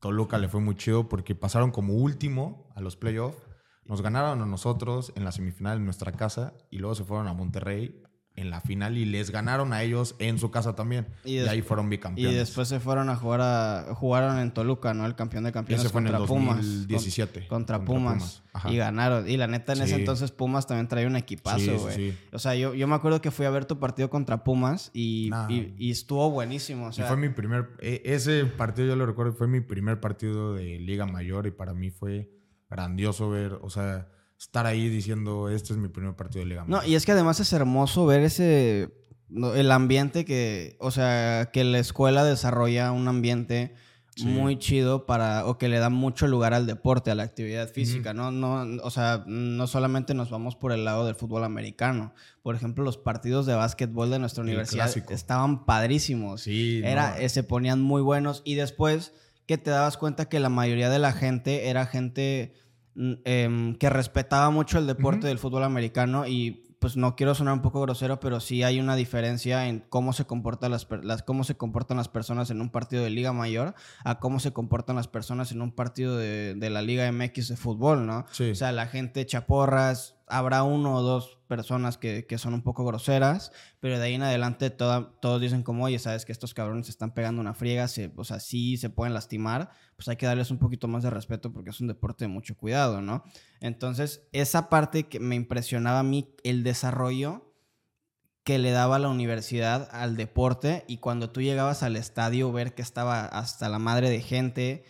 Toluca le fue muy chido porque pasaron como último a los playoffs nos ganaron a nosotros en la semifinal en nuestra casa y luego se fueron a Monterrey en la final y les ganaron a ellos en su casa también. Y, ahí fueron bicampeones. Y después se fueron a jugar a jugaron en Toluca, ¿no? El campeón de campeones Ese fue contra en el 2017. Contra, Pumas. Y ganaron. Y la neta, en ese entonces Pumas también traía un equipazo, güey. o sea, yo, yo me acuerdo que fui a ver tu partido contra Pumas y, y, estuvo buenísimo. O sea, fue mi primer... E, ese partido yo lo recuerdo, fue mi primer partido de Liga Mayor y para mí fue grandioso ver, o sea, estar ahí diciendo, este es mi primer partido de Liga. No, y es que además es hermoso ver ese, el ambiente que, o sea, que la escuela desarrolla un ambiente muy chido para, o que le da mucho lugar al deporte, a la actividad física, ¿no? no O sea, no solamente nos vamos por el lado del fútbol americano. Por ejemplo, los partidos de básquetbol de nuestra universidad estaban padrísimos. Sí. Era, eh, se ponían muy buenos y después que te dabas cuenta que la mayoría de la gente era gente Em, que respetaba mucho el deporte del fútbol americano y pues no quiero sonar un poco grosero, pero sí hay una diferencia en cómo se, comportan las, cómo se comportan las personas en un partido de Liga Mayor a cómo se comportan las personas en un partido de, de la Liga MX de fútbol, ¿no? O sea, la gente chaporras, habrá uno o dos personas que, que, son un poco groseras, pero de ahí en adelante todos dicen como, oye, sabes que estos cabrones se están pegando una friega, se, o sea, sí se pueden lastimar, pues hay que darles un poquito más de respeto porque es un deporte de mucho cuidado, ¿no? Entonces, esa parte que me impresionaba a mí, el desarrollo que le daba la universidad al deporte y cuando tú llegabas al estadio ver que estaba hasta la madre de gente,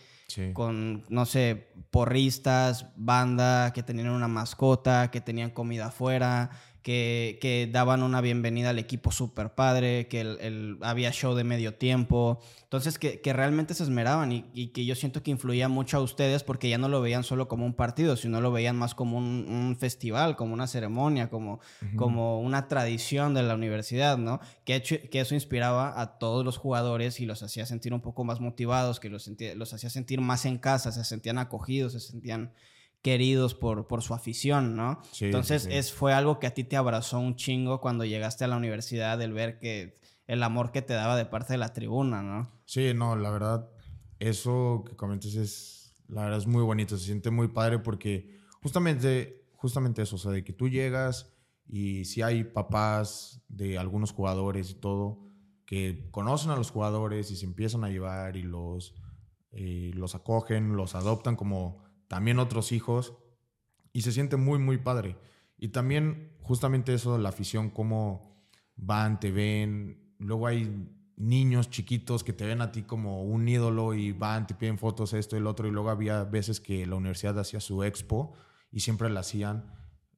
con, no sé, porristas, banda, que tenían una mascota, que tenían comida afuera, que, daban una bienvenida al equipo super padre, que el, había show de medio tiempo. Entonces, que, realmente se esmeraban y, que yo siento que influía mucho a ustedes porque ya no lo veían solo como un partido, sino lo veían más como un, festival, como una ceremonia, como, como una tradición de la universidad, ¿no? Que, que eso inspiraba a todos los jugadores y los hacía sentir un poco más motivados, que los, los hacía sentir más en casa, se sentían acogidos, se sentían queridos por, por su afición, ¿no? Entonces Es, fue algo que a ti te abrazó un chingo cuando llegaste a la universidad, el ver que el amor que te daba de parte de la tribuna, ¿no? Sí, no, la verdad, eso que comentas es, la verdad es muy bonito, se siente muy padre porque justamente, justamente eso, o sea, de que tú llegas y si hay papás de algunos jugadores y todo, que conocen a los jugadores y se empiezan a llevar y los, eh, los acogen, los adoptan como también otros hijos, y se siente muy, muy padre. Y también justamente eso, la afición, cómo van, te ven, luego hay niños chiquitos que te ven a ti como un ídolo y van, te piden fotos, esto el otro, y luego había veces que la universidad hacía su expo y siempre la hacían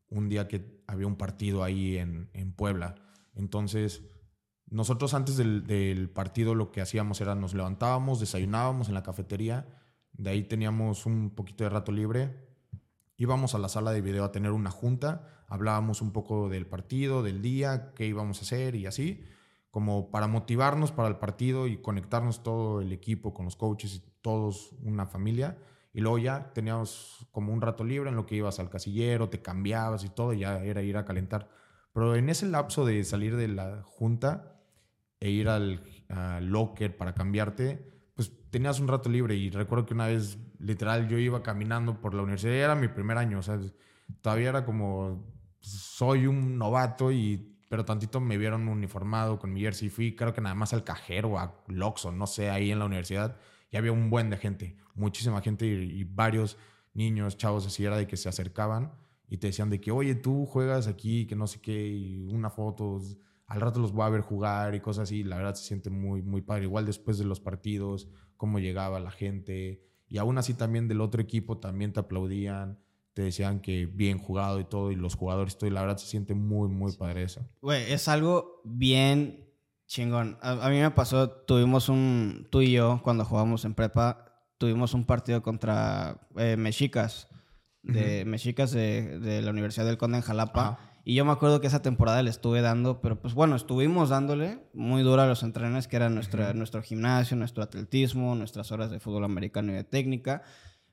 un día que había un partido ahí en, en Puebla. Entonces, nosotros antes del, del, partido lo que hacíamos era nos levantábamos, desayunábamos en la cafetería de ahí teníamos un poquito de rato libre. Íbamos a la sala de video a tener una junta, hablábamos un poco del partido, del día, qué íbamos a hacer y así, como para motivarnos para el partido y conectarnos todo el equipo con los coaches y todos una familia. Y luego ya teníamos como un rato libre en lo que ibas al casillero, te cambiabas y todo, ya era ir a calentar. Pero en ese lapso de salir de la junta e ir al locker para cambiarte, pues tenías un rato libre y recuerdo que una vez, literal, yo iba caminando por la universidad, era mi primer año, o sea, todavía era como, soy un novato y, pero tantito me vieron uniformado con mi jersey, fui creo que nada más al cajero, a Loxo, no sé, ahí en la universidad, y había un buen de gente, muchísima gente y, varios niños, chavos, así era de que se acercaban y te decían de que, oye, tú juegas aquí, que no sé qué, y una foto, al rato los voy a ver jugar y cosas así. La verdad se siente muy, muy padre. Igual después de los partidos, cómo llegaba la gente. Y aún así también del otro equipo también te aplaudían, te decían que bien jugado y todo, y los jugadores, todo, y la verdad se siente muy, muy padre eso. Güey, es algo bien chingón. A, mí me pasó, tuvimos un, tú y yo, cuando jugamos en prepa, tuvimos un partido contra eh, Mexicas, de Mexicas de, la Universidad del Conde en Jalapa. Y yo me acuerdo que esa temporada le estuve dando, pero pues bueno, estuvimos dándole muy duro a los entrenos, que eran nuestro, nuestro gimnasio, nuestro atletismo, nuestras horas de fútbol americano y de técnica.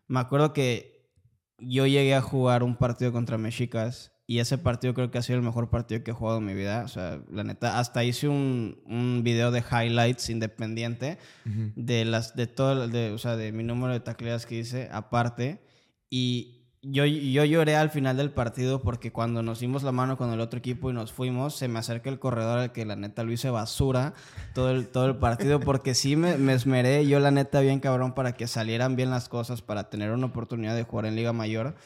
Me acuerdo que yo llegué a jugar un partido contra Mexicas y ese partido creo que ha sido el mejor partido que he jugado en mi vida. O sea, la neta, hasta hice un, un video de highlights independiente de las de todo, de, o sea, de mi número de tacleadas que hice aparte. Y yo, yo lloré al final del partido porque cuando nos dimos la mano con el otro equipo y nos fuimos, se me acerca el corredor al que la neta lo hice basura todo el, todo el partido porque sí me, me esmeré yo la neta bien cabrón para que salieran bien las cosas, para tener una oportunidad de jugar en Liga Mayor.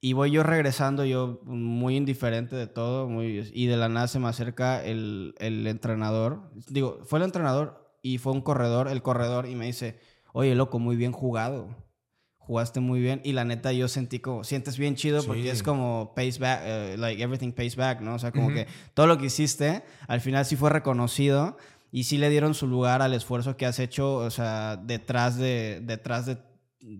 Y voy yo regresando, yo muy indiferente de todo, y de la nada se me acerca el, el entrenador. Digo, fue el entrenador y fue un corredor, el corredor, y me dice, oye, loco, muy bien jugado jugaste muy bien y la neta yo sentí como, sientes bien chido porque es como pays back, eh, like everything pays back, ¿no? O sea, como que todo lo que hiciste al final sí fue reconocido y sí le dieron su lugar al esfuerzo que has hecho, o sea, detrás de, detrás de,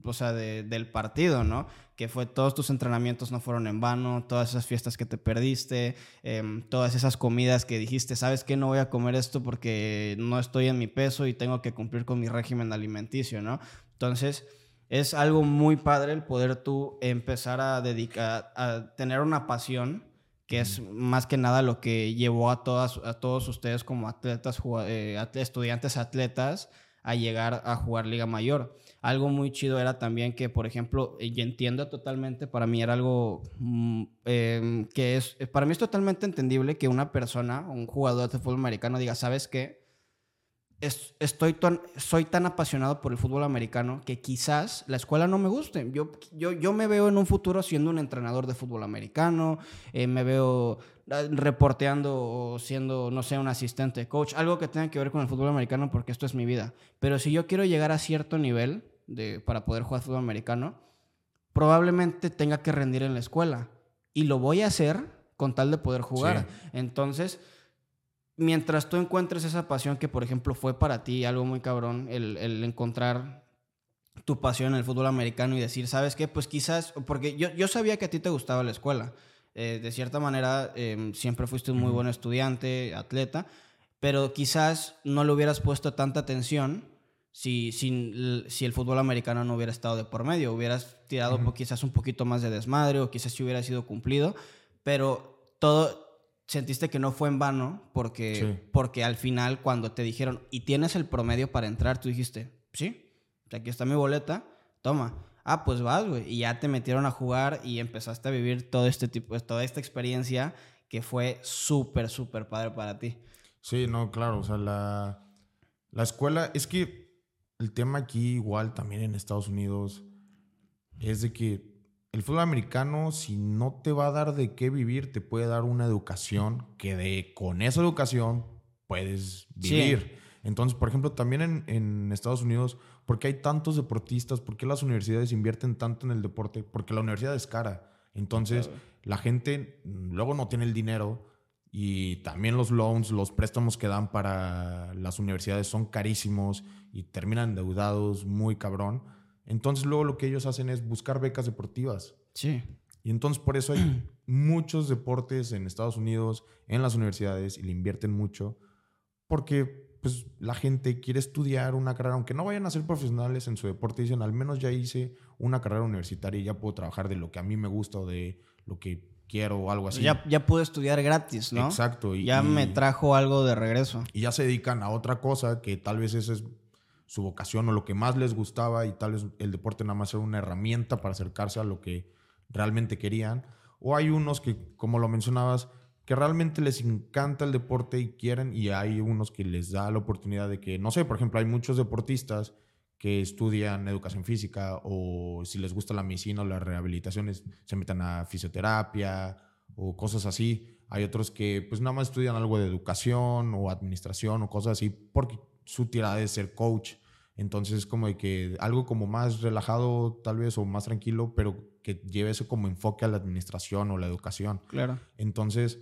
o sea, del partido, ¿no? Que fue todos tus entrenamientos no fueron en vano, todas esas fiestas que te perdiste, em, todas esas comidas que dijiste, ¿sabes qué? No voy a comer esto porque no estoy en mi peso y tengo que cumplir con mi régimen alimenticio, ¿no? Entonces, es algo muy padre el poder tú empezar a dedicar, a tener una pasión, que es más que nada lo que llevó a, todas, a todos ustedes como atletas, eh, estudiantes atletas, a llegar a jugar Liga Mayor. Algo muy chido era también que, por ejemplo, y entiendo totalmente, para mí era algo mm, em, que es, para mí es totalmente entendible que una persona, un jugador de fútbol americano diga, ¿sabes qué? Estoy soy tan apasionado por el fútbol americano que quizás la escuela no me guste. Yo, yo, yo me veo en un futuro siendo un entrenador de fútbol americano, eh, me veo ah, reporteando o siendo, no sé, un asistente coach, algo que tenga que ver con el fútbol americano porque esto es mi vida. Pero si yo quiero llegar a cierto nivel de, para poder jugar fútbol americano, probablemente tenga que rendir en la escuela. Y lo voy a hacer con tal de poder jugar. Entonces mientras tú encuentres esa pasión que, por ejemplo, fue para ti algo muy cabrón, el, encontrar tu pasión en el fútbol americano y decir, ¿sabes qué? Pues quizás, porque yo, yo sabía que a ti te gustaba la escuela. Eh, de cierta manera, em, siempre fuiste un muy buen estudiante, atleta, pero quizás no le hubieras puesto tanta atención si, si, si el fútbol americano no hubiera estado de por medio. Hubieras tirado quizás un poquito más de desmadre o quizás si hubiera sido cumplido, pero todo, sentiste que no fue en vano porque, porque al final cuando te dijeron, y tienes el promedio para entrar, tú dijiste, sí, aquí está mi boleta, toma. Ah, pues vas, güey. Y ya te metieron a jugar y empezaste a vivir todo este tipo, toda esta experiencia que fue súper, súper padre para ti. Sí, no, claro. O sea, la, la escuela, es que el tema aquí igual también en Estados Unidos es de que el fútbol americano, si no te va a dar de qué vivir, te puede dar una educación que de con esa educación puedes vivir. Entonces, por ejemplo, también en, en, Estados Unidos, ¿por qué hay tantos deportistas? ¿Por qué las universidades invierten tanto en el deporte? Porque la universidad es cara. Entonces, la gente luego no tiene el dinero y también los loans, los préstamos que dan para las universidades son carísimos y terminan endeudados muy cabrón. Entonces luego lo que ellos hacen es buscar becas deportivas. Sí. Y entonces por eso hay muchos deportes en Estados Unidos, en las universidades, y le invierten mucho, porque pues la gente quiere estudiar una carrera, aunque no vayan a ser profesionales en su deporte, dicen, al menos ya hice una carrera universitaria y ya puedo trabajar de lo que a mí me gusta o de lo que quiero o algo así. Ya, ya pude estudiar gratis, ¿no? Exacto. Y, ya me trajo algo de regreso. Y ya se dedican a otra cosa que tal vez esa es su vocación o lo que más les gustaba y tal vez el deporte nada más era una herramienta para acercarse a lo que realmente querían. O hay unos que, como lo mencionabas, que realmente les encanta el deporte y quieren, y hay unos que les da la oportunidad de que, no sé, por ejemplo, hay muchos deportistas que estudian educación física o si les gusta la medicina o las rehabilitaciones, se metan a fisioterapia o cosas así. Hay otros que pues nada más estudian algo de educación o administración o cosas así porque su tirada es ser coach. Entonces como de que algo como más relajado tal vez o más tranquilo, pero que lleve eso como enfoque a la administración o la educación. Claro. Entonces,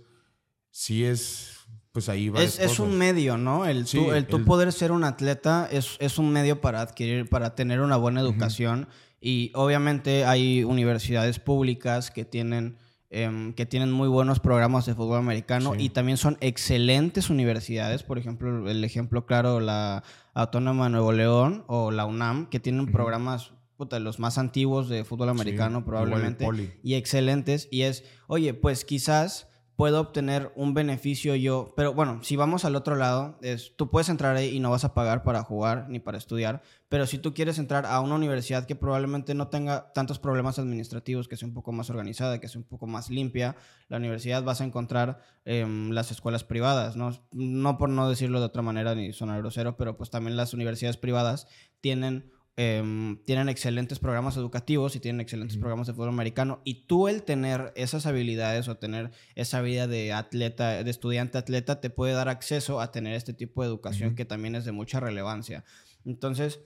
sí es pues ahí es, es, un medio, ¿no? El tú, el tú poder ser un atleta es, es, un medio para adquirir, para tener una buena educación. Y obviamente hay universidades públicas que tienen, em, que tienen muy buenos programas de fútbol americano y también son excelentes universidades. Por ejemplo, el ejemplo claro, la Autónoma de Nuevo León o la UNAM, que tienen programas puta, los más antiguos de fútbol americano probablemente y excelentes. Y es, oye, pues quizás puedo obtener un beneficio yo. Pero bueno, si vamos al otro lado, es, tú puedes entrar ahí y no vas a pagar para jugar ni para estudiar. Pero si tú quieres entrar a una universidad que probablemente no tenga tantos problemas administrativos, que sea un poco más organizada, que sea un poco más limpia, la universidad vas a encontrar em, las escuelas privadas, ¿no? No por no decirlo de otra manera ni sonar grosero, pero pues también las universidades privadas tienen Em, tienen excelentes programas educativos y tienen excelentes programas de fútbol americano. Y tú el tener esas habilidades o tener esa vida de atleta, de estudiante atleta, te puede dar acceso a tener este tipo de educación que también es de mucha relevancia. Entonces,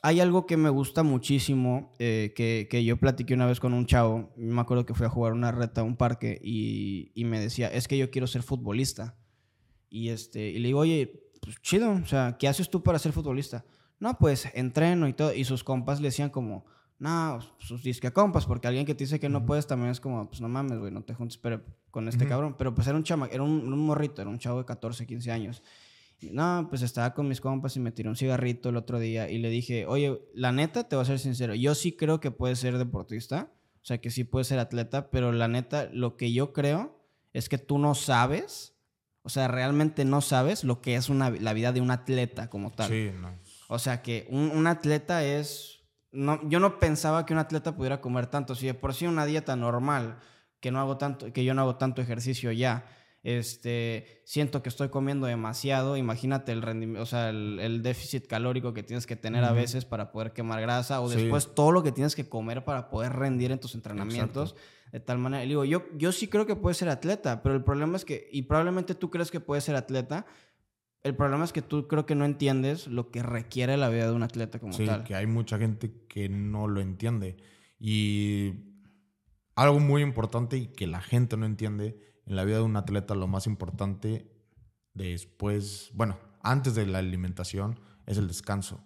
hay algo que me gusta muchísimo, eh, que, que, yo platiqué una vez con un chavo, me acuerdo que fui a jugar una reta a un parque y, y, me decía, es que yo quiero ser futbolista. Y, este, y le digo, oye, pues chido, o sea, ¿qué haces tú para ser futbolista? No, pues entreno y todo. Y sus compas le decían como, no, sus disque compas, porque alguien que te dice que no puedes también es como, pues no mames, güey, no te juntes pero, con este cabrón. Pero pues era un chama, era un, morrito, era un chavo de 14, 15 años. no, pues estaba con mis compas y me tiró un cigarrito el otro día y le dije, oye, la neta, te voy a ser sincero, yo sí creo que puedes ser deportista, o sea, que sí puedes ser atleta, pero la neta, lo que yo creo es que tú no sabes, o sea, realmente no sabes lo que es una, la vida de un atleta como tal. Sí, no. O sea que un, atleta es... No, yo no pensaba que un atleta pudiera comer tanto. Si de por sí una dieta normal, que, no hago tanto, que yo no hago tanto ejercicio ya, este, siento que estoy comiendo demasiado. Imagínate el rendimiento, o sea, el, déficit calórico que tienes que tener a veces para poder quemar grasa o después todo lo que tienes que comer para poder rendir en tus entrenamientos. De tal manera, digo, yo, yo sí creo que puedes ser atleta, pero el problema es que, y probablemente tú crees que puedes ser atleta, el problema es que tú creo que no entiendes lo que requiere la vida de un atleta como tal. Sí, que hay mucha gente que no lo entiende. Y algo muy importante y que la gente no entiende en la vida de un atleta, lo más importante después, bueno, antes de la alimentación, es el descanso.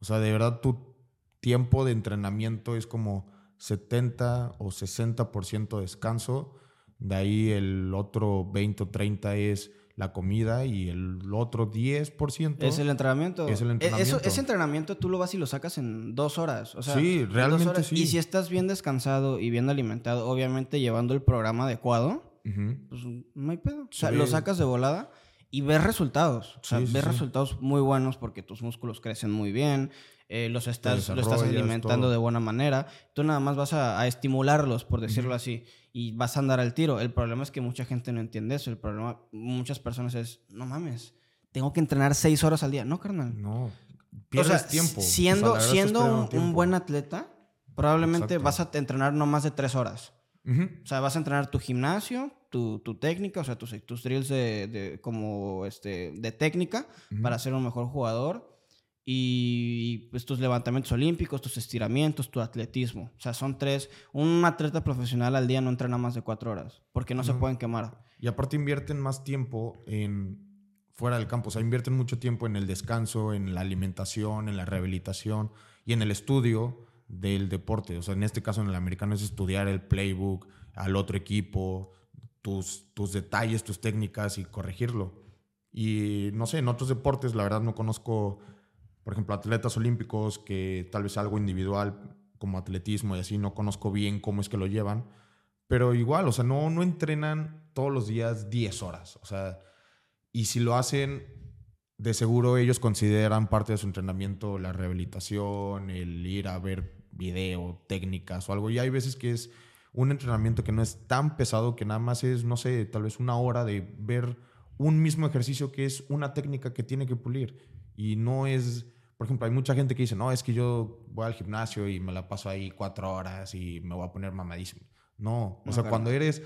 O sea, de verdad tu tiempo de entrenamiento es como 70 o 60% descanso. De ahí el otro 20 o 30 es la comida y el otro 10% es el entrenamiento. Es el e-, entrenamiento. ese entrenamiento tú lo vas y lo sacas en dos horas. O sea, sí, realmente sí. Y si estás bien descansado y bien alimentado, obviamente llevando el programa adecuado, pues no hay pedo. O sea, lo sacas de volada y ves resultados. O sea, ves resultados muy buenos porque tus músculos crecen muy bien, eh, los estás, lo estás alimentando de buena manera. Tú nada más vas a, estimularlos, por decirlo así y vas a andar al tiro. El problema es que mucha gente no entiende eso. El problema, muchas personas es, no mames, tengo que entrenar seis horas al día. No, carnal. No, pierdes tiempo. Siendo, siendo un, buen atleta, probablemente vas a entrenar no más de tres horas. O sea, vas a entrenar tu gimnasio, tu, tu técnica, o sea, tus, tus drills de, como este, de técnica para ser un mejor jugador y pues tus levantamientos olímpicos, tus estiramientos, tu atletismo. O sea, son tres. Un atleta profesional al día no entrena más de cuatro horas porque no, se pueden quemar. Y aparte invierten más tiempo en fuera del campo. O sea, invierten mucho tiempo en el descanso, en la alimentación, en la rehabilitación y en el estudio del deporte. O sea, en este caso en el americano es estudiar el playbook al otro equipo, tus, tus detalles, tus técnicas y corregirlo. Y no sé, en otros deportes la verdad no conozco por ejemplo, atletas olímpicos que tal vez algo individual como atletismo y así, no conozco bien cómo es que lo llevan, pero igual, o sea, no, no entrenan todos los días 10 horas, o sea, y si lo hacen, de seguro ellos consideran parte de su entrenamiento la rehabilitación, el ir a ver video, técnicas o algo, y hay veces que es un entrenamiento que no es tan pesado que nada más es, no sé, tal vez una hora de ver un mismo ejercicio que es una técnica que tiene que pulir y no es por ejemplo, hay mucha gente que dice, no, es que yo voy al gimnasio y me la paso ahí cuatro horas y me voy a poner mamadísimo. No, o No, sea, claro. cuando eres,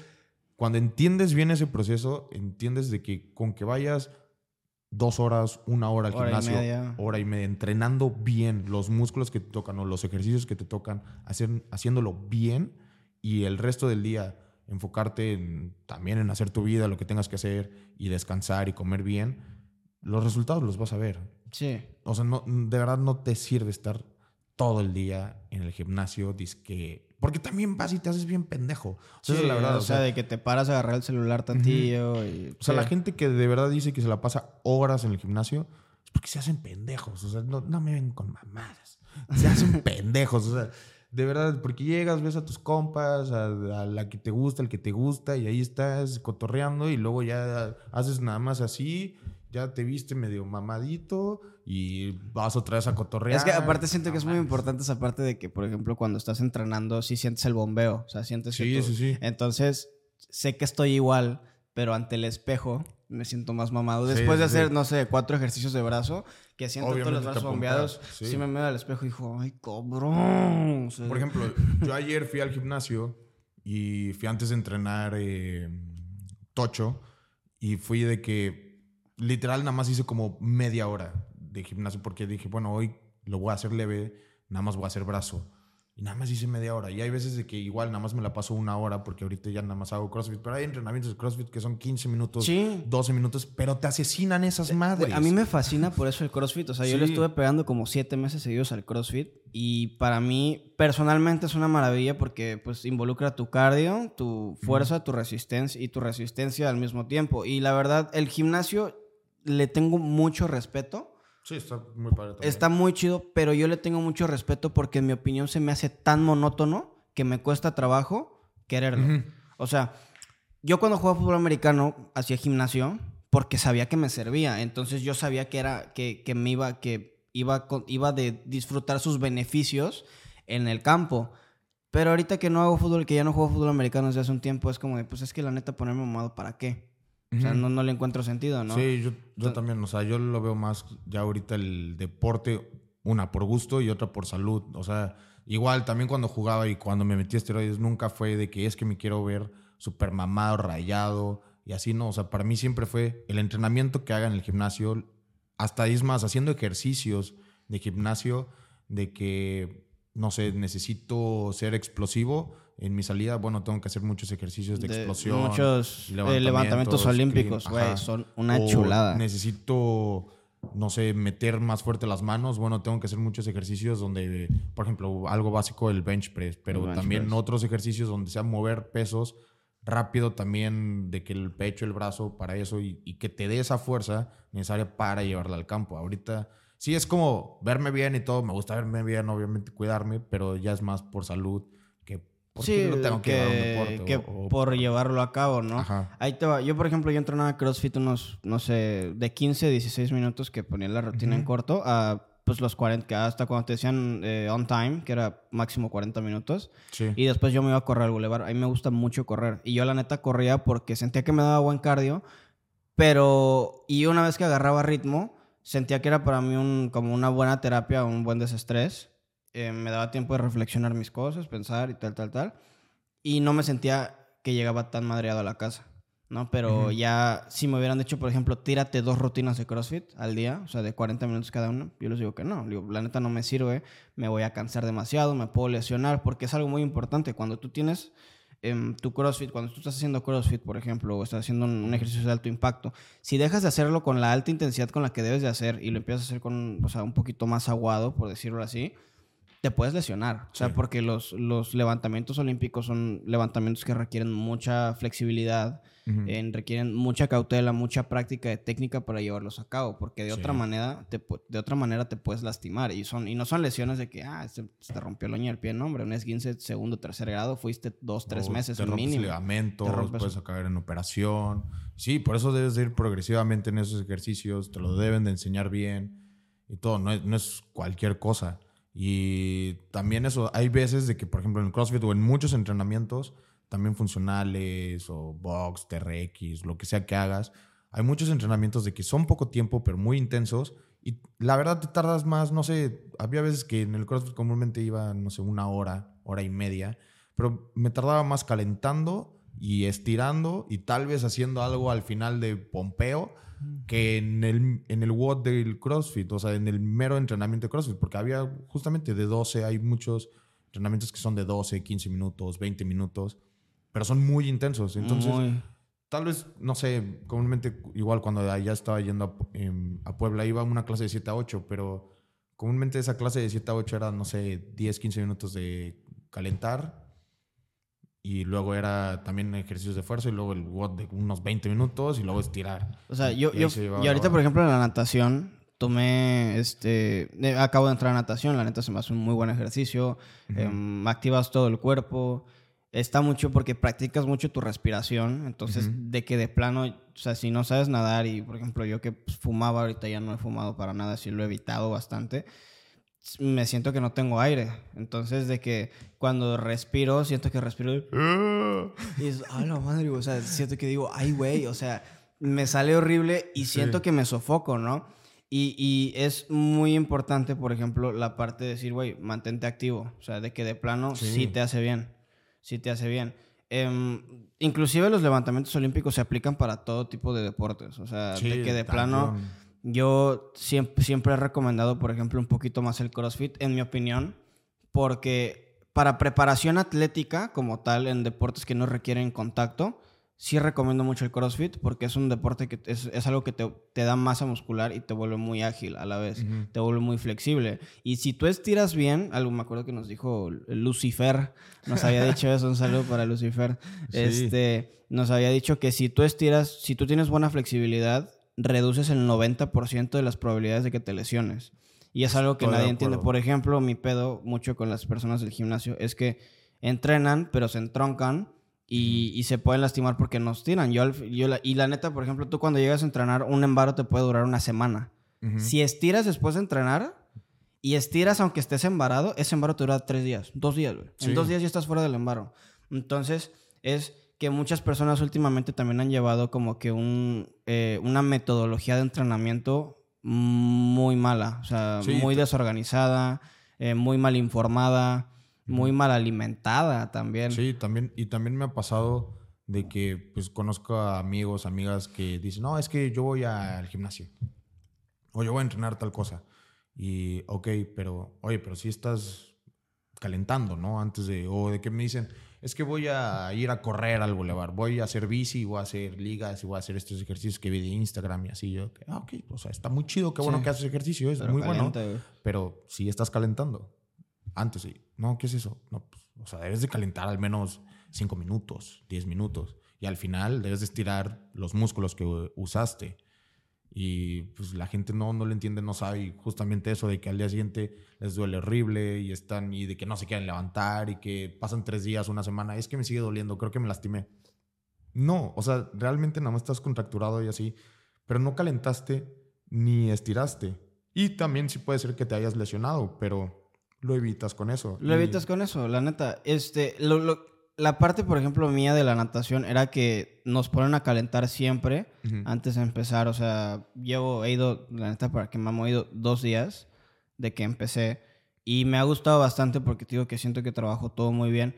cuando entiendes bien ese proceso, entiendes de que con que vayas dos horas, una hora al Hora y gimnasio, media. hora y media, entrenando bien los músculos que te tocan o los ejercicios que te tocan, hacer, haciéndolo bien y el resto del día enfocarte en- también en hacer tu vida, lo que tengas que hacer y descansar y comer bien, los resultados los vas a ver. Sí. O sea, no, de verdad no te sirve estar todo el día en el gimnasio, dizque... Porque también vas y te haces bien pendejo. O sea, Sí, es la verdad. O sea, de que te paras a agarrar el celular tantillo y... O sea, la gente que de verdad dice que se la pasa horas en el gimnasio es porque se hacen pendejos. O sea, no, no me ven con mamadas. Se hacen pendejos. O sea, de verdad, porque llegas, ves a tus compas, a, a la que te gusta, al que te gusta, y ahí estás cotorreando, y luego ya haces nada más así, ya te viste medio mamadito, y vas otra vez a cotorrear. Es que aparte siento que es muy importante esa parte de que, por ejemplo, cuando estás entrenando, sí sientes el bombeo. O sea, sientes que Sí, tú- sí, sí. Entonces, sé que estoy igual, pero ante el espejo me siento más mamado. Sí, Después de sí, sí. hacer, no sé, cuatro ejercicios de brazo, que siento todos los brazos bombeados, sí. sí. me miro al espejo y digo, ay. O sea, Por ejemplo, yo ayer fui al gimnasio y fui antes de entrenar eh, tocho y fui de que literal nada más hice como media hora de gimnasio porque dije, bueno, hoy lo voy a hacer leve, nada más voy a hacer brazo. Y nada más hice media hora. Y hay veces de que igual nada más me la paso una hora porque ahorita ya nada más hago CrossFit. Pero hay entrenamientos de CrossFit que son 15 minutos, Sí. 12 minutos, pero te asesinan esas madres. Güey, A mí me fascina por eso el CrossFit. O sea, yo le Sí. estuve pegando como siete meses seguidos al CrossFit. Y para mí, personalmente, es una maravilla porque pues involucra tu cardio, tu fuerza, tu resistencia y tu resistencia al mismo tiempo. Y la verdad, el gimnasio le tengo mucho respeto. Sí, está muy padre también. Está muy chido, pero yo le tengo mucho respeto porque en mi opinión se me hace tan monótono que me cuesta trabajo quererlo. O sea, yo cuando jugaba fútbol americano hacía gimnasio porque sabía que me servía. Entonces yo sabía que era que, que me iba que iba iba de disfrutar sus beneficios en el campo. Pero ahorita que no hago fútbol, que ya no juego fútbol americano desde hace un tiempo, es como de, pues es que la neta ponerme mamado para qué. O sea, no, no le encuentro sentido, ¿no? Sí, yo, yo también, o sea, yo lo veo más ya ahorita el deporte, una por gusto y otra por salud. O sea, igual también cuando jugaba y cuando me metí a esteroides, nunca fue de que es que me quiero ver súper mamado, rayado y así, no. O sea, para mí siempre fue el entrenamiento que haga en el gimnasio, hasta es más, haciendo ejercicios de gimnasio, de que, no sé, necesito ser explosivo. En mi salida, bueno, tengo que hacer muchos ejercicios de, De explosión. Muchos eh, levantamientos, levantamientos olímpicos, güey. Son una O chulada. Necesito, no sé, meter más fuerte las manos. Bueno, tengo que hacer muchos ejercicios donde, por ejemplo, algo básico, el bench press, pero bench también press. otros ejercicios donde sea mover pesos rápido también, de que el pecho, el brazo, para eso, y, y que te dé esa fuerza necesaria para llevarla al campo. Ahorita sí es como verme bien y todo, me gusta verme bien, obviamente cuidarme, pero ya es más por salud Sí, lo tengo que, llevar a un deporte. que o- o- por llevarlo a cabo, ¿no? Ajá. Ahí te va. Yo, por ejemplo, yo entrenaba CrossFit unos, no sé, de 15, 16 minutos que ponía la rutina en corto a pues los 40, que hasta cuando te decían eh, on time, que era máximo 40 minutos. Sí. Y después yo me iba a correr al bulevar. A mí me gusta mucho correr. Y yo la neta corría porque sentía que me daba buen cardio. Pero, y una vez que agarraba ritmo, sentía que era para mí un, como una buena terapia, un buen desestrés. Eh, me daba tiempo de reflexionar mis cosas, pensar y tal, tal, tal. Y no me sentía que llegaba tan madreado a la casa, ¿no? Pero ya, si me hubieran dicho, por ejemplo, tírate dos rutinas de CrossFit al día, o sea, de 40 minutos cada una, yo les digo que no. Digo, la neta no me sirve, me voy a cansar demasiado, me puedo lesionar, porque es algo muy importante. Cuando tú tienes em, tu CrossFit, cuando tú estás haciendo CrossFit, por ejemplo, o estás haciendo un, un ejercicio de alto impacto, si dejas de hacerlo con la alta intensidad con la que debes de hacer y lo empiezas a hacer con, o sea, un poquito más aguado, por decirlo así, te puedes lesionar. O sea, Sí. porque los, los levantamientos olímpicos son levantamientos que requieren mucha flexibilidad, en- requieren mucha cautela, mucha práctica de técnica para llevarlos a cabo, porque de Sí. otra manera te, de otra manera te puedes lastimar y son y no son lesiones de que ah se, se te rompió el uña del pie, no hombre, un esguince segundo, tercer grado, fuiste dos, tres meses te rompes mínimo. ligamentos, Te rompes- puedes acabar en operación. Sí, por eso debes de ir progresivamente en esos ejercicios, te lo deben de enseñar bien y todo, no es, no es cualquier cosa. Y también eso, hay veces de que, por ejemplo, en el CrossFit o en muchos entrenamientos, también funcionales o box, TRX, lo que sea que hagas, hay muchos entrenamientos de que son poco tiempo, pero muy intensos Y la verdad te tardas más, no sé, había veces que en el CrossFit comúnmente iba, no sé, una hora, hora y media, pero me tardaba más calentando y estirando y tal vez haciendo algo al final de pompeo que en el, en el WOD del CrossFit, o sea, en el mero entrenamiento de CrossFit, porque había justamente de 12, hay muchos entrenamientos que son de 12, 15 minutos, 20 minutos, pero son muy intensos. Entonces, Muy. tal vez, no sé, comúnmente, igual cuando ya estaba yendo a, em, a Puebla, iba a una clase de 7 a 8, pero comúnmente esa clase de 7 a 8 era, no sé, 10, 15 minutos de calentar. Y luego era también ejercicios de fuerza y luego el WOD de unos 20 minutos y luego estirar. O sea, yo, Y yo se y ahorita, por ejemplo, en la natación, tomé, este, eh, acabo de entrar a natación, la neta se me hace un muy buen ejercicio, em, activas todo el cuerpo, está mucho porque practicas mucho tu respiración, entonces de que de plano, o sea, si no sabes nadar y, por ejemplo, yo que pues, fumaba, ahorita ya no he fumado para nada, sí lo he evitado bastante, me siento que no tengo aire, entonces de que cuando respiro, siento que respiro y es, a la madre, güey", o sea, siento que digo, ay, güey, o sea, me sale horrible y siento que me sofoco, ¿no? Y, y es muy importante, por ejemplo, la parte de decir, güey, mantente activo, o sea, de que de plano sí, Sí. te hace bien, sí te hace bien. Em, inclusive los levantamientos olímpicos se aplican para todo tipo de deportes, o sea, de que de plano... Yo siempre, siempre he recomendado, por ejemplo, un poquito más el CrossFit, en mi opinión, porque para preparación atlética como tal, en deportes que no requieren contacto, sí recomiendo mucho el CrossFit porque es un deporte que es, es algo que te, te da masa muscular y te vuelve muy ágil a la vez, te vuelve muy flexible. Y si tú estiras bien, algo me acuerdo que nos dijo Lucifer, nos había dicho eso, un saludo para Lucifer, Sí. este, nos había dicho que si tú estiras, si tú tienes buena flexibilidad, reduces el 90% de las probabilidades de que te lesiones. Y es algo que Estoy nadie entiende. Por ejemplo, mi pedo mucho con las personas del gimnasio es que entrenan, pero se entroncan y, y se pueden lastimar porque nos tiran. Yo, yo la- y la neta, por ejemplo, tú cuando llegas a entrenar, un embaro te puede durar una semana. Si estiras después de entrenar y estiras aunque estés embarado, ese embaro te dura tres días, dos días, güey. Sí. En dos días ya estás fuera del embaro. Entonces, es que muchas personas últimamente también han llevado como que un, eh, una metodología de entrenamiento muy mala, o sea, Sí, muy desorganizada, eh, muy mal informada, muy mal alimentada también. Sí, también, y también me ha pasado de que pues conozco a amigos, amigas que dicen, no, es que yo voy al gimnasio. O yo voy a entrenar tal cosa. Y, ok, pero, oye, pero si estás calentando, ¿no? Antes de, o de que me dicen, es que voy a ir a correr al bulevar, voy a hacer bici, voy a hacer ligas y voy a hacer estos ejercicios que vi de Instagram y así. Yo, ah, ok, o sea, está muy chido, qué bueno Sí. que haces ejercicio, es Pero muy bueno. Pero si estás calentando, antes sí. No, ¿qué es eso? No, pues, o sea, debes de calentar al menos 5 minutos, 10 minutos. Y al final debes de estirar los músculos que usaste. Y pues la gente no, no lo entiende, no sabe. Y justamente eso de que al día siguiente les duele horrible y están y de que no se quieren levantar y que pasan tres días, una semana. Es que me sigue doliendo, creo que me lastimé. No, o sea, realmente nada más estás contracturado y así, pero no calentaste ni estiraste. Y también sí puede ser que te hayas lesionado, pero lo evitas con eso. Lo Y- evitas con eso, la neta. Este, lo- lo- la parte, por ejemplo, mía de la natación era que nos ponen a calentar siempre antes de empezar. O sea, llevo, he ido, la neta, para que me he ido dos días de que empecé. Y me ha gustado bastante porque te digo que siento que trabajo todo muy bien.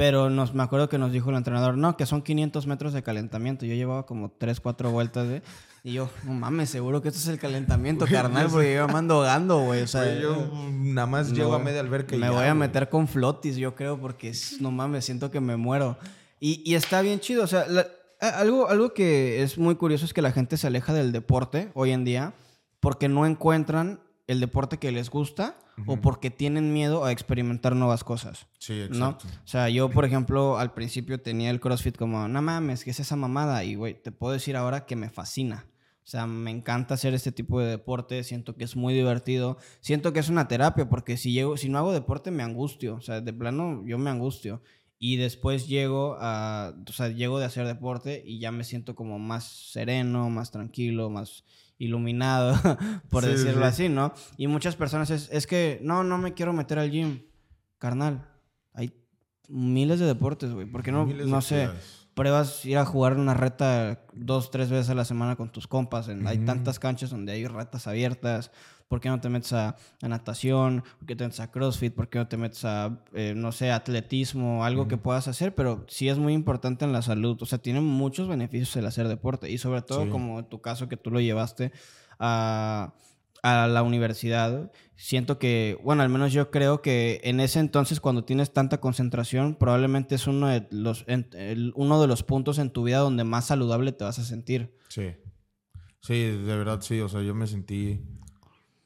Pero nos, me acuerdo que nos dijo el entrenador, no, que son 500 metros de calentamiento. Yo llevaba como 3, 4 vueltas de... Y yo, no mames, seguro que esto es el calentamiento, carnal, porque yo me ando ahogando, güey. O sea, yo nada más llego a media alberca Me ya, voy a meter con flotis, yo creo, porque no mames, siento que me muero. Y, y está bien chido. O sea, la- algo, algo que es muy curioso es que la gente se aleja del deporte hoy en día porque no encuentran el deporte que les gusta o porque tienen miedo a experimentar nuevas cosas. Sí, ¿no? exacto. O sea, yo, por ejemplo, al principio tenía el CrossFit como, no mames, ¿qué es esa mamada? Y, güey, te puedo decir ahora que me fascina. O sea, me encanta hacer este tipo de deporte, siento que es muy divertido, siento que es una terapia, porque si, llego, si no hago deporte me angustio, o sea, de plano yo me angustio. Y después llego a, o sea, llego de hacer deporte y ya me siento como más sereno, más tranquilo, más iluminado, por Sí, decirlo sí. así, ¿no? Y muchas personas es, es que, no, no me quiero meter al gym. Carnal, hay miles de deportes, güey. ¿Por qué no, Miles no sé, pruebas ir a jugar una reta dos, tres veces a la semana con tus compas. Hay tantas canchas donde hay retas abiertas. ¿Por qué no te metes a, natación? ¿Por qué te metes a CrossFit? ¿Por qué no te metes a, eh, no sé, atletismo? Algo que puedas hacer, pero sí es muy importante en la salud. O sea, tiene muchos beneficios el hacer deporte. Y sobre todo, como en tu caso que tú lo llevaste a a la universidad, siento que, bueno, al menos yo creo que en ese entonces cuando tienes tanta concentración, probablemente es uno de los, uno de los puntos en tu vida donde más saludable te vas a sentir. Sí, sí, de verdad sí, o sea, yo me sentí,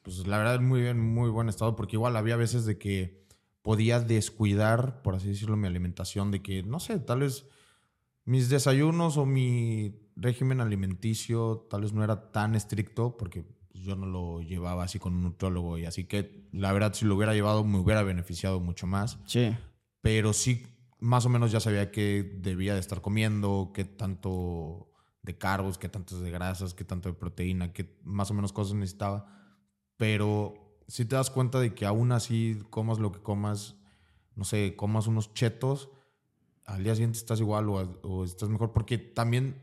pues la verdad muy bien, muy buen estado, porque igual había veces de que podía descuidar, por así decirlo, mi alimentación, de que, no sé, tal vez mis desayunos o mi régimen alimenticio tal vez no era tan estricto, porque yo no lo llevaba así con un nutrólogo y así que la verdad si lo hubiera llevado me hubiera beneficiado mucho más. Sí. Pero sí, más o menos ya sabía qué debía de estar comiendo, qué tanto de carbos, qué tanto de grasas, qué tanto de proteína, qué más o menos cosas necesitaba. Pero si te das cuenta de que aún así comas lo que comas, no sé, comas unos chetos, al día siguiente estás igual o, o estás mejor, porque también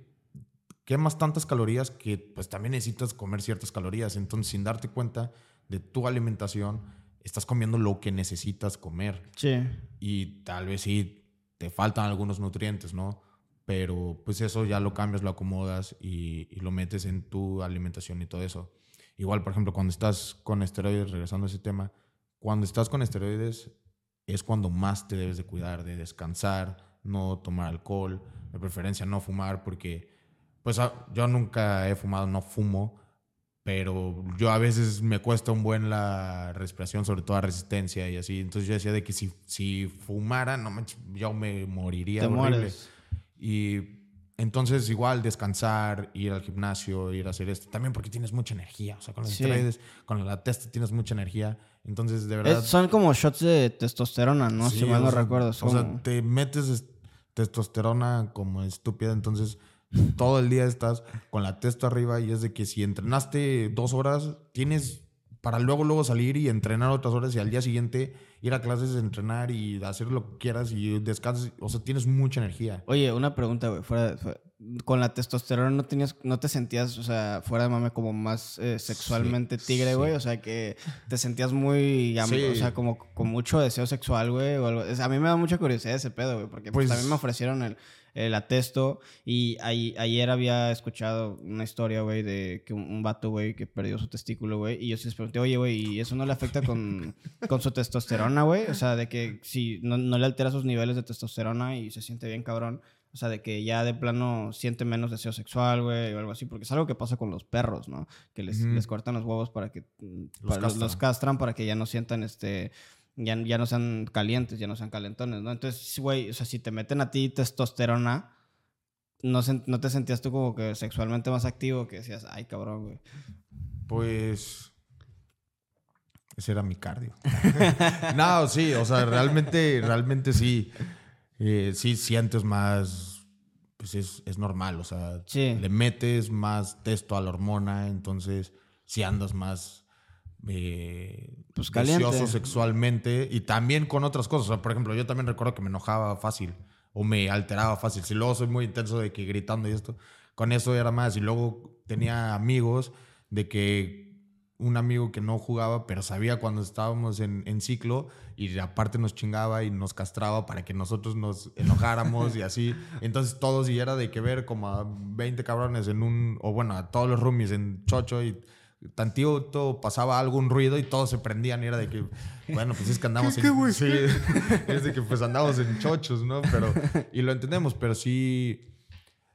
quemas tantas calorías que pues también necesitas comer ciertas calorías. Entonces, sin darte cuenta de tu alimentación, estás comiendo lo que necesitas comer. Sí. Y tal vez sí te faltan algunos nutrientes, ¿no? Pero pues eso ya lo cambias, lo acomodas y, lo metes en tu alimentación y todo eso. Igual, por ejemplo, cuando estás con esteroides, regresando a ese tema, cuando estás con esteroides es cuando más te debes de cuidar, de descansar, no tomar alcohol, de preferencia no fumar, porque pues ah, yo nunca he fumado, no fumo, pero yo a veces me cuesta un buen la respiración, sobre todo la resistencia y así. Entonces yo decía de que si, si fumara, no yo me moriría horrible. Y entonces igual descansar, ir al gimnasio, ir a hacer esto, también porque tienes mucha energía, o sea, con los esteroides, con la testa tienes mucha energía. Entonces, de verdad... son como shots de testosterona, ¿no? si mal no recuerdo. O sea, te metes testosterona como estúpida, entonces todo el día estás con la testa arriba y es de que si entrenaste dos horas, tienes para luego, luego salir y entrenar otras horas y al día siguiente ir a clases, entrenar y hacer lo que quieras y descansas. O sea, tienes mucha energía. Oye, una pregunta, güey. Fuera, con la testosterona no tenías, no te sentías, o sea, fuera de mame, como más eh, sexualmente tigre, güey. O sea, que te sentías muy, o sea, como con mucho deseo sexual, güey. a mí me da mucha curiosidad ese pedo, güey, porque pues, también me ofrecieron el el atesto. Y ayer había escuchado una historia, güey, de que un, vato, güey, que perdió su testículo, güey. Y yo se les pregunté, oye, güey, ¿y eso no le afecta con, con su testosterona, güey? O sea, de que si no, no, le altera sus niveles de testosterona y se siente bien cabrón. O sea, de que ya de plano siente menos deseo sexual, güey, o algo así. Porque es algo que pasa con los perros, ¿no? Que les, les cortan los huevos para que... Los, los castran para que ya no sientan este ya, ya no sean calientes, ya no sean calentones, ¿no? Entonces, güey, o sea, si te meten a ti testosterona, no, no te sentías tú como que sexualmente más activo que decías, ay, cabrón, güey. Pues. Ese era mi cardio. no, sí, o sea, realmente, realmente sí. Eh, sí sientes más. Pues es, es normal, o sea, le metes más testo a la hormona, entonces si andas más eh, pues sexualmente y también con otras cosas. por ejemplo, yo también recuerdo que me enojaba fácil o me alteraba fácil. Si luego soy muy intenso de que gritando y esto, con eso era más. Y luego tenía amigos de que un amigo que no jugaba, pero sabía cuando estábamos en, en, ciclo y aparte nos chingaba y nos castraba para que nosotros nos enojáramos y así. Entonces todos, y era de que ver como a 20 cabrones en un, o bueno, a todos los roomies en chocho y tantito pasaba algún ruido y todos se prendían y era de que, bueno, pues es que andamos en... sí, es de que pues andamos en chochos, ¿no? Pero, y lo entendemos, pero sí,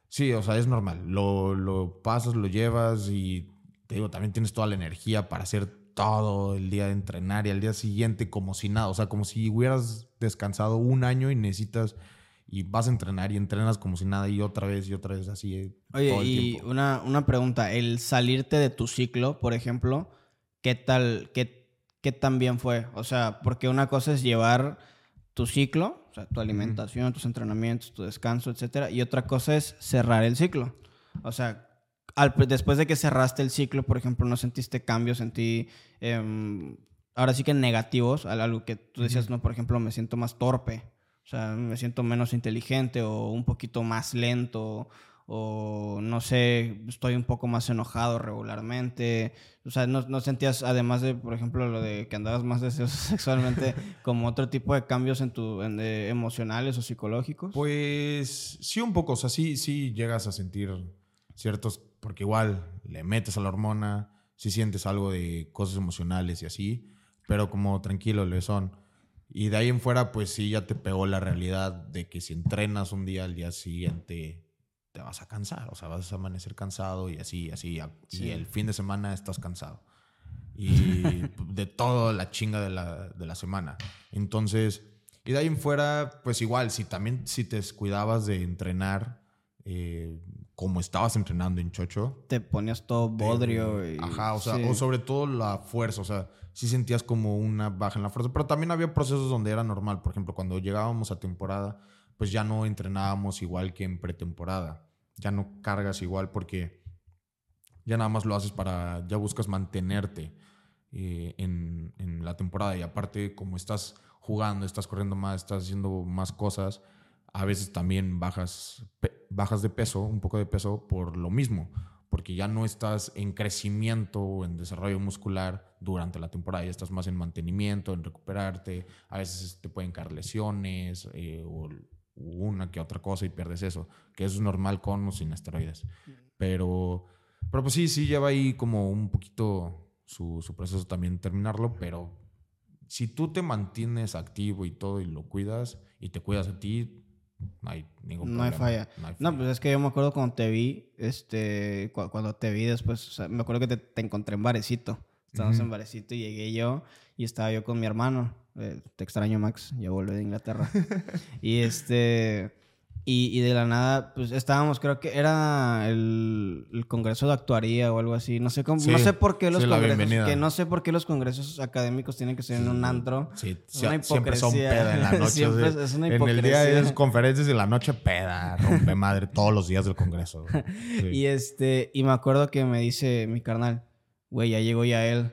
sí, o sea, es normal. Lo, lo pasas, lo llevas y te digo, también tienes toda la energía para hacer todo el día de entrenar y al día siguiente como si nada, o sea, como si hubieras descansado un año y necesitas y vas a entrenar y entrenas como si nada y otra vez y otra vez así. Eh, Oye, y Una, una pregunta, el salirte de tu ciclo, por ejemplo, ¿qué tal, qué, qué tan bien fue? O sea, porque una cosa es llevar tu ciclo, o sea, tu alimentación, tus entrenamientos, tu descanso, etcétera, y otra cosa es cerrar el ciclo. O sea, al, después de que cerraste el ciclo, por ejemplo, ¿no sentiste cambios en ti? Em, ahora sí que negativos, algo que tú decías, no, por ejemplo, me siento más torpe O sea, me siento menos inteligente o un poquito más lento o no sé, estoy un poco más enojado regularmente. O sea, ¿no, no sentías, además de, por ejemplo, lo de que andabas más deseoso sexualmente, como otro tipo de cambios en tu, eh, emocionales o psicológicos? Pues sí, un poco. O sea, sí, sí llegas a sentir ciertos, porque igual le metes a la hormona, sí sientes algo de cosas emocionales y así, pero como tranquilo le son. Y de ahí en fuera, pues sí, ya te pegó la realidad de que si entrenas un día al día siguiente te vas a cansar, o sea, vas a amanecer cansado y así, así, y el fin de semana estás cansado. Y de toda la chinga de la, de la semana. Entonces, y de ahí en fuera, pues igual, si también si te descuidabas de entrenar eh, como estabas entrenando en Chocho. Te ponías todo bodrio. Y, ajá, o sea, o sobre todo la fuerza, o sea, sí sentías como una baja en la fuerza, pero también había procesos donde era normal, por ejemplo, cuando llegábamos a temporada, pues ya no entrenábamos igual que en pretemporada ya no cargas igual porque ya nada más lo haces para, ya buscas mantenerte eh, en, en, la temporada y aparte como estás jugando, estás corriendo más, estás haciendo más cosas, a veces también bajas, bajas de peso, un poco de peso por lo mismo, porque ya no estás en crecimiento o en desarrollo muscular durante la temporada, ya estás más en mantenimiento, en recuperarte, a veces te pueden caer lesiones eh, o una que otra cosa y pierdes eso, que eso es normal con o sin esteroides. Pero, pero pues sí, sí lleva ahí como un poquito su, su proceso también terminarlo, pero si tú te mantienes activo y todo y lo cuidas y te cuidas a ti, no hay ningún no problema. Hay falla. No, hay falla. no, pues es que yo me acuerdo cuando te vi, este, cuando te vi después, o sea, me acuerdo que te, te encontré en Varecito. Estábamos en Varecito y llegué yo y estaba yo con mi hermano. Eh, te extraño, Max. Ya volví de Inglaterra. y este. Y, de la nada, pues estábamos, creo que era el, el Congreso de Actuaría o algo así. No sé cómo, no sé por qué los congresos. Que no sé por qué los congresos académicos tienen que ser en un antro. Sí, siempre son peda en la noche. es una hipocresía. En el día de conferencias y en la noche peda, rompe madre todos los días del Congreso. y este, y me acuerdo que me dice mi carnal, güey, ya llegó ya él.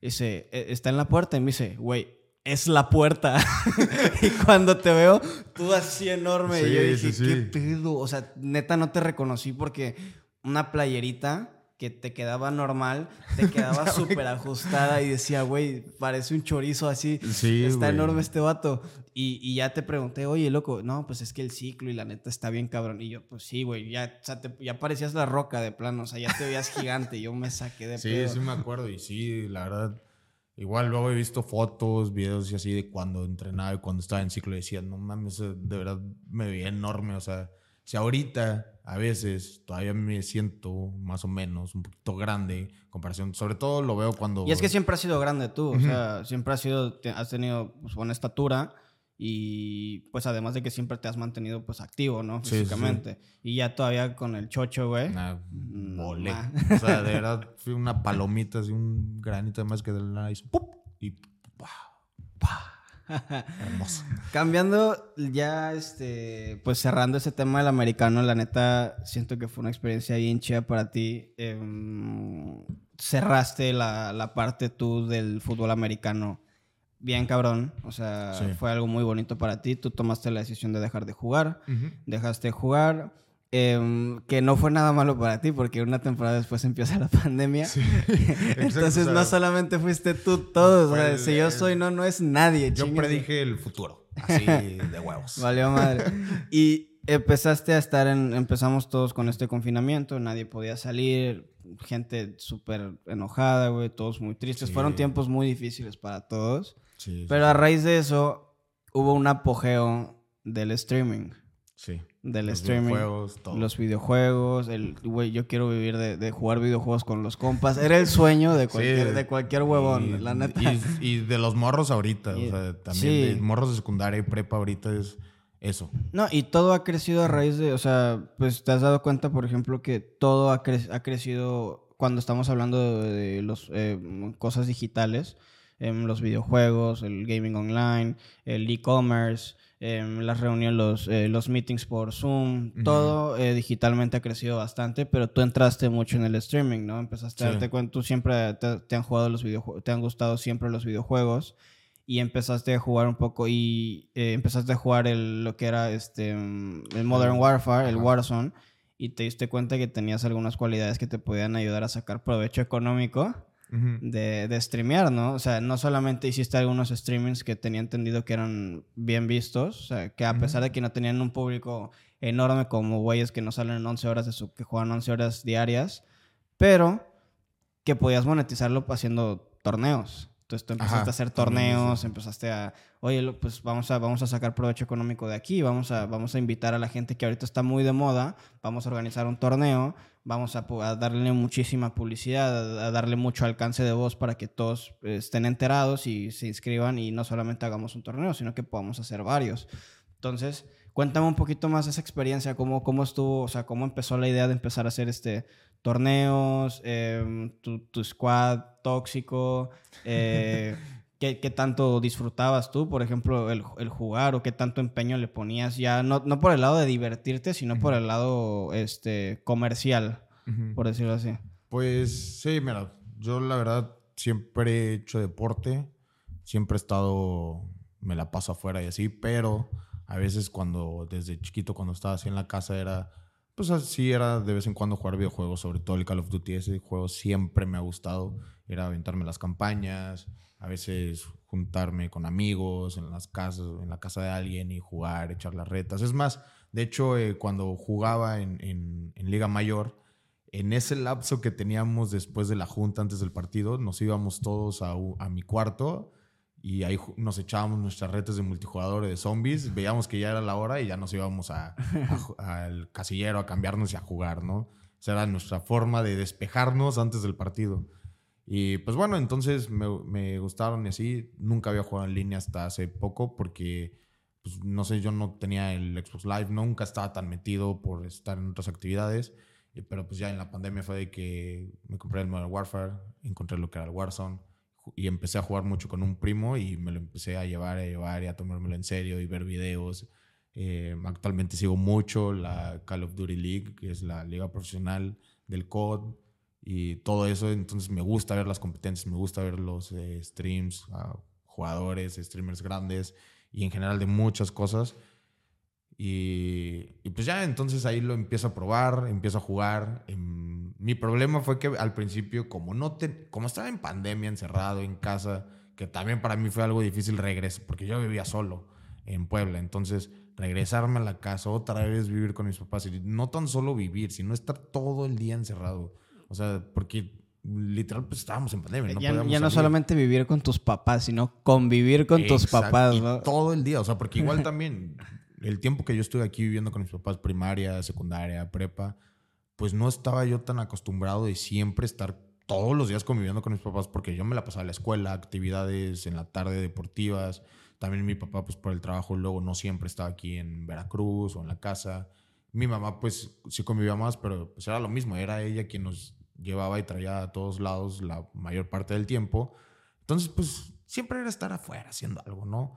Dice, e, está en la puerta y me dice, güey, es la puerta. y cuando te veo, tú así enorme. y yo dije, ¿qué pedo? O sea, neta no te reconocí porque una playerita que te quedaba normal, te quedaba súper ajustada y decía, güey, parece un chorizo así. está enorme este vato. Y, y, ya te pregunté, oye, loco, no, pues es que el ciclo y la neta está bien cabrón. Y yo, pues sí, güey, ya, ya parecías la roca de plano, o sea, ya te veías gigante. Yo me saqué de Sí, sí me acuerdo y sí, la verdad Igual luego he visto fotos, videos y así de cuando entrenaba y cuando estaba en ciclo y decía, no mames, de verdad me veía enorme. O sea, si ahorita a veces todavía me siento más o menos un poquito grande comparación, sobre todo lo veo cuando... Y es que siempre has sido grande tú, o sea, siempre has sido, has tenido pues, buena estatura y pues además de que siempre te has mantenido pues activo, ¿no? Físicamente. Y ya todavía con el chocho, güey. Una mole. o sea, de verdad fui una palomita, así un granito de más que de la nariz. ¡Pup! Y Hermoso. Cambiando ya, este, pues cerrando ese tema del americano, la neta, siento que fue una experiencia bien chida para ti. Em, cerraste la, la parte tú del fútbol americano bien cabrón. O sea, fue algo muy bonito para ti. Tú tomaste la decisión de dejar de jugar. Dejaste de jugar. Em, que no fue nada malo para ti porque una temporada después empieza la pandemia. Entonces no solamente fuiste tú, todos. o sea, si yo soy no, no es nadie. Yo predije el futuro. Así de huevos. Valió madre. Y empezaste a estar en... Empezamos todos con este confinamiento. Nadie podía salir. Gente súper enojada, güey. Todos muy tristes. Fueron tiempos muy difíciles para todos. Pero a raíz de eso, hubo un apogeo del streaming. Sí. Del los streaming. Videojuegos, todo. Los videojuegos. El, güey, yo quiero vivir de, jugar videojuegos con los compas. Era el sueño de cualquier, de cualquier huevón, la neta. Y, de los morros ahorita. o sea, también de morros de secundaria y prepa ahorita es eso. No, y todo ha crecido a raíz de, o sea, pues te has dado cuenta, por ejemplo, que todo ha, ha crecido cuando estamos hablando de, los eh, cosas digitales los videojuegos, el gaming online, el e-commerce, em, las reuniones, los, eh, los meetings por Zoom, todo eh, digitalmente ha crecido bastante, pero tú entraste mucho en el streaming, ¿no? Empezaste a darte cuenta, tú siempre te, han jugado los videojuegos, te han gustado siempre los videojuegos y empezaste a jugar un poco y eh, empezaste a jugar el, lo que era este, mm, el Modern Warfare, el Warzone, y te diste cuenta que tenías algunas cualidades que te podían ayudar a sacar provecho económico de, de streamear, ¿no? O sea, no solamente hiciste algunos streamings que tenía entendido que eran bien vistos, o sea, que a pesar de que no tenían un público enorme como güeyes que no salen 11 horas de su, que juegan 11 horas diarias, pero que podías monetizarlo haciendo torneos. Entonces tú empezaste a hacer torneos, empezaste a, oye, pues vamos a, vamos a sacar provecho económico de aquí, vamos a, vamos a invitar a la gente que ahorita está muy de moda, vamos a organizar un torneo, vamos a, darle muchísima publicidad, a, darle mucho alcance de voz para que todos estén enterados y se inscriban y no solamente hagamos un torneo, sino que podamos hacer varios. Entonces, cuéntame un poquito más esa experiencia, cómo, cómo estuvo, o sea, cómo empezó la idea de empezar a hacer este torneos, em, tu, squad tóxico, eh, ¿qué, tanto disfrutabas tú, por ejemplo, el, jugar o qué tanto empeño le ponías ya, no, por el lado de divertirte, sino por el lado este, comercial, por decirlo así? Pues sí, mira, yo la verdad siempre he hecho deporte, siempre he estado, me la paso afuera y así, pero a veces cuando, desde chiquito, cuando estaba así en la casa, era pues así era de vez en cuando jugar videojuegos, sobre todo el Call of Duty. Ese juego siempre me ha gustado. Era aventarme las campañas, a veces juntarme con amigos en las casas, en la casa de alguien y jugar, echar las retas. Es más, de hecho, eh, cuando jugaba en, en, en Liga Mayor, en ese lapso que teníamos después de la junta, antes del partido, nos íbamos todos a, a mi cuarto y ahí nos echábamos nuestras retas de multijugador de zombies, veíamos que ya era la hora y ya nos íbamos al casillero a cambiarnos y a jugar, ¿no? Esa era nuestra forma de despejarnos antes del partido. Y pues bueno, entonces me, me gustaron y así. Nunca había jugado en línea hasta hace poco porque, pues no sé, yo no tenía el Xbox Live, nunca estaba tan metido por estar en otras actividades. Pero pues ya en la pandemia fue de que me compré el Modern Warfare, encontré lo que era el Warzone y empecé a jugar mucho con un primo y me lo empecé a llevar, a llevar y a tomármelo en serio y ver videos. Eh, actualmente sigo mucho la Call of Duty League, que es la liga profesional del COD y todo eso. Entonces me gusta ver las competencias, me gusta ver los eh, streams, jugadores, streamers grandes y en general de muchas cosas. Y, pues ya, entonces ahí lo empiezo a probar, empiezo a jugar. Em, mi problema fue que al principio, como, no te, como estaba en pandemia, encerrado en casa, que también para mí fue algo difícil regresar, porque yo vivía solo en Puebla. Entonces, regresarme a la casa, otra vez vivir con mis papás, y no tan solo vivir, sino estar todo el día encerrado. O sea, porque literal pues estábamos en pandemia. No ya, ya no solamente vivir con tus papás, sino convivir con tus papás. ¿no? todo el día, o sea, porque igual también el tiempo que yo estuve aquí viviendo con mis papás, primaria, secundaria, prepa, pues no estaba yo tan acostumbrado de siempre estar todos los días conviviendo con mis papás porque yo me la pasaba en la escuela, actividades en la tarde deportivas. También mi papá, pues por el trabajo, luego no siempre estaba aquí en Veracruz o en la casa. Mi mamá, pues sí convivía más, pero pues era lo mismo. Era ella quien nos llevaba y traía a todos lados la mayor parte del tiempo. Entonces, pues siempre era estar afuera haciendo algo, ¿no?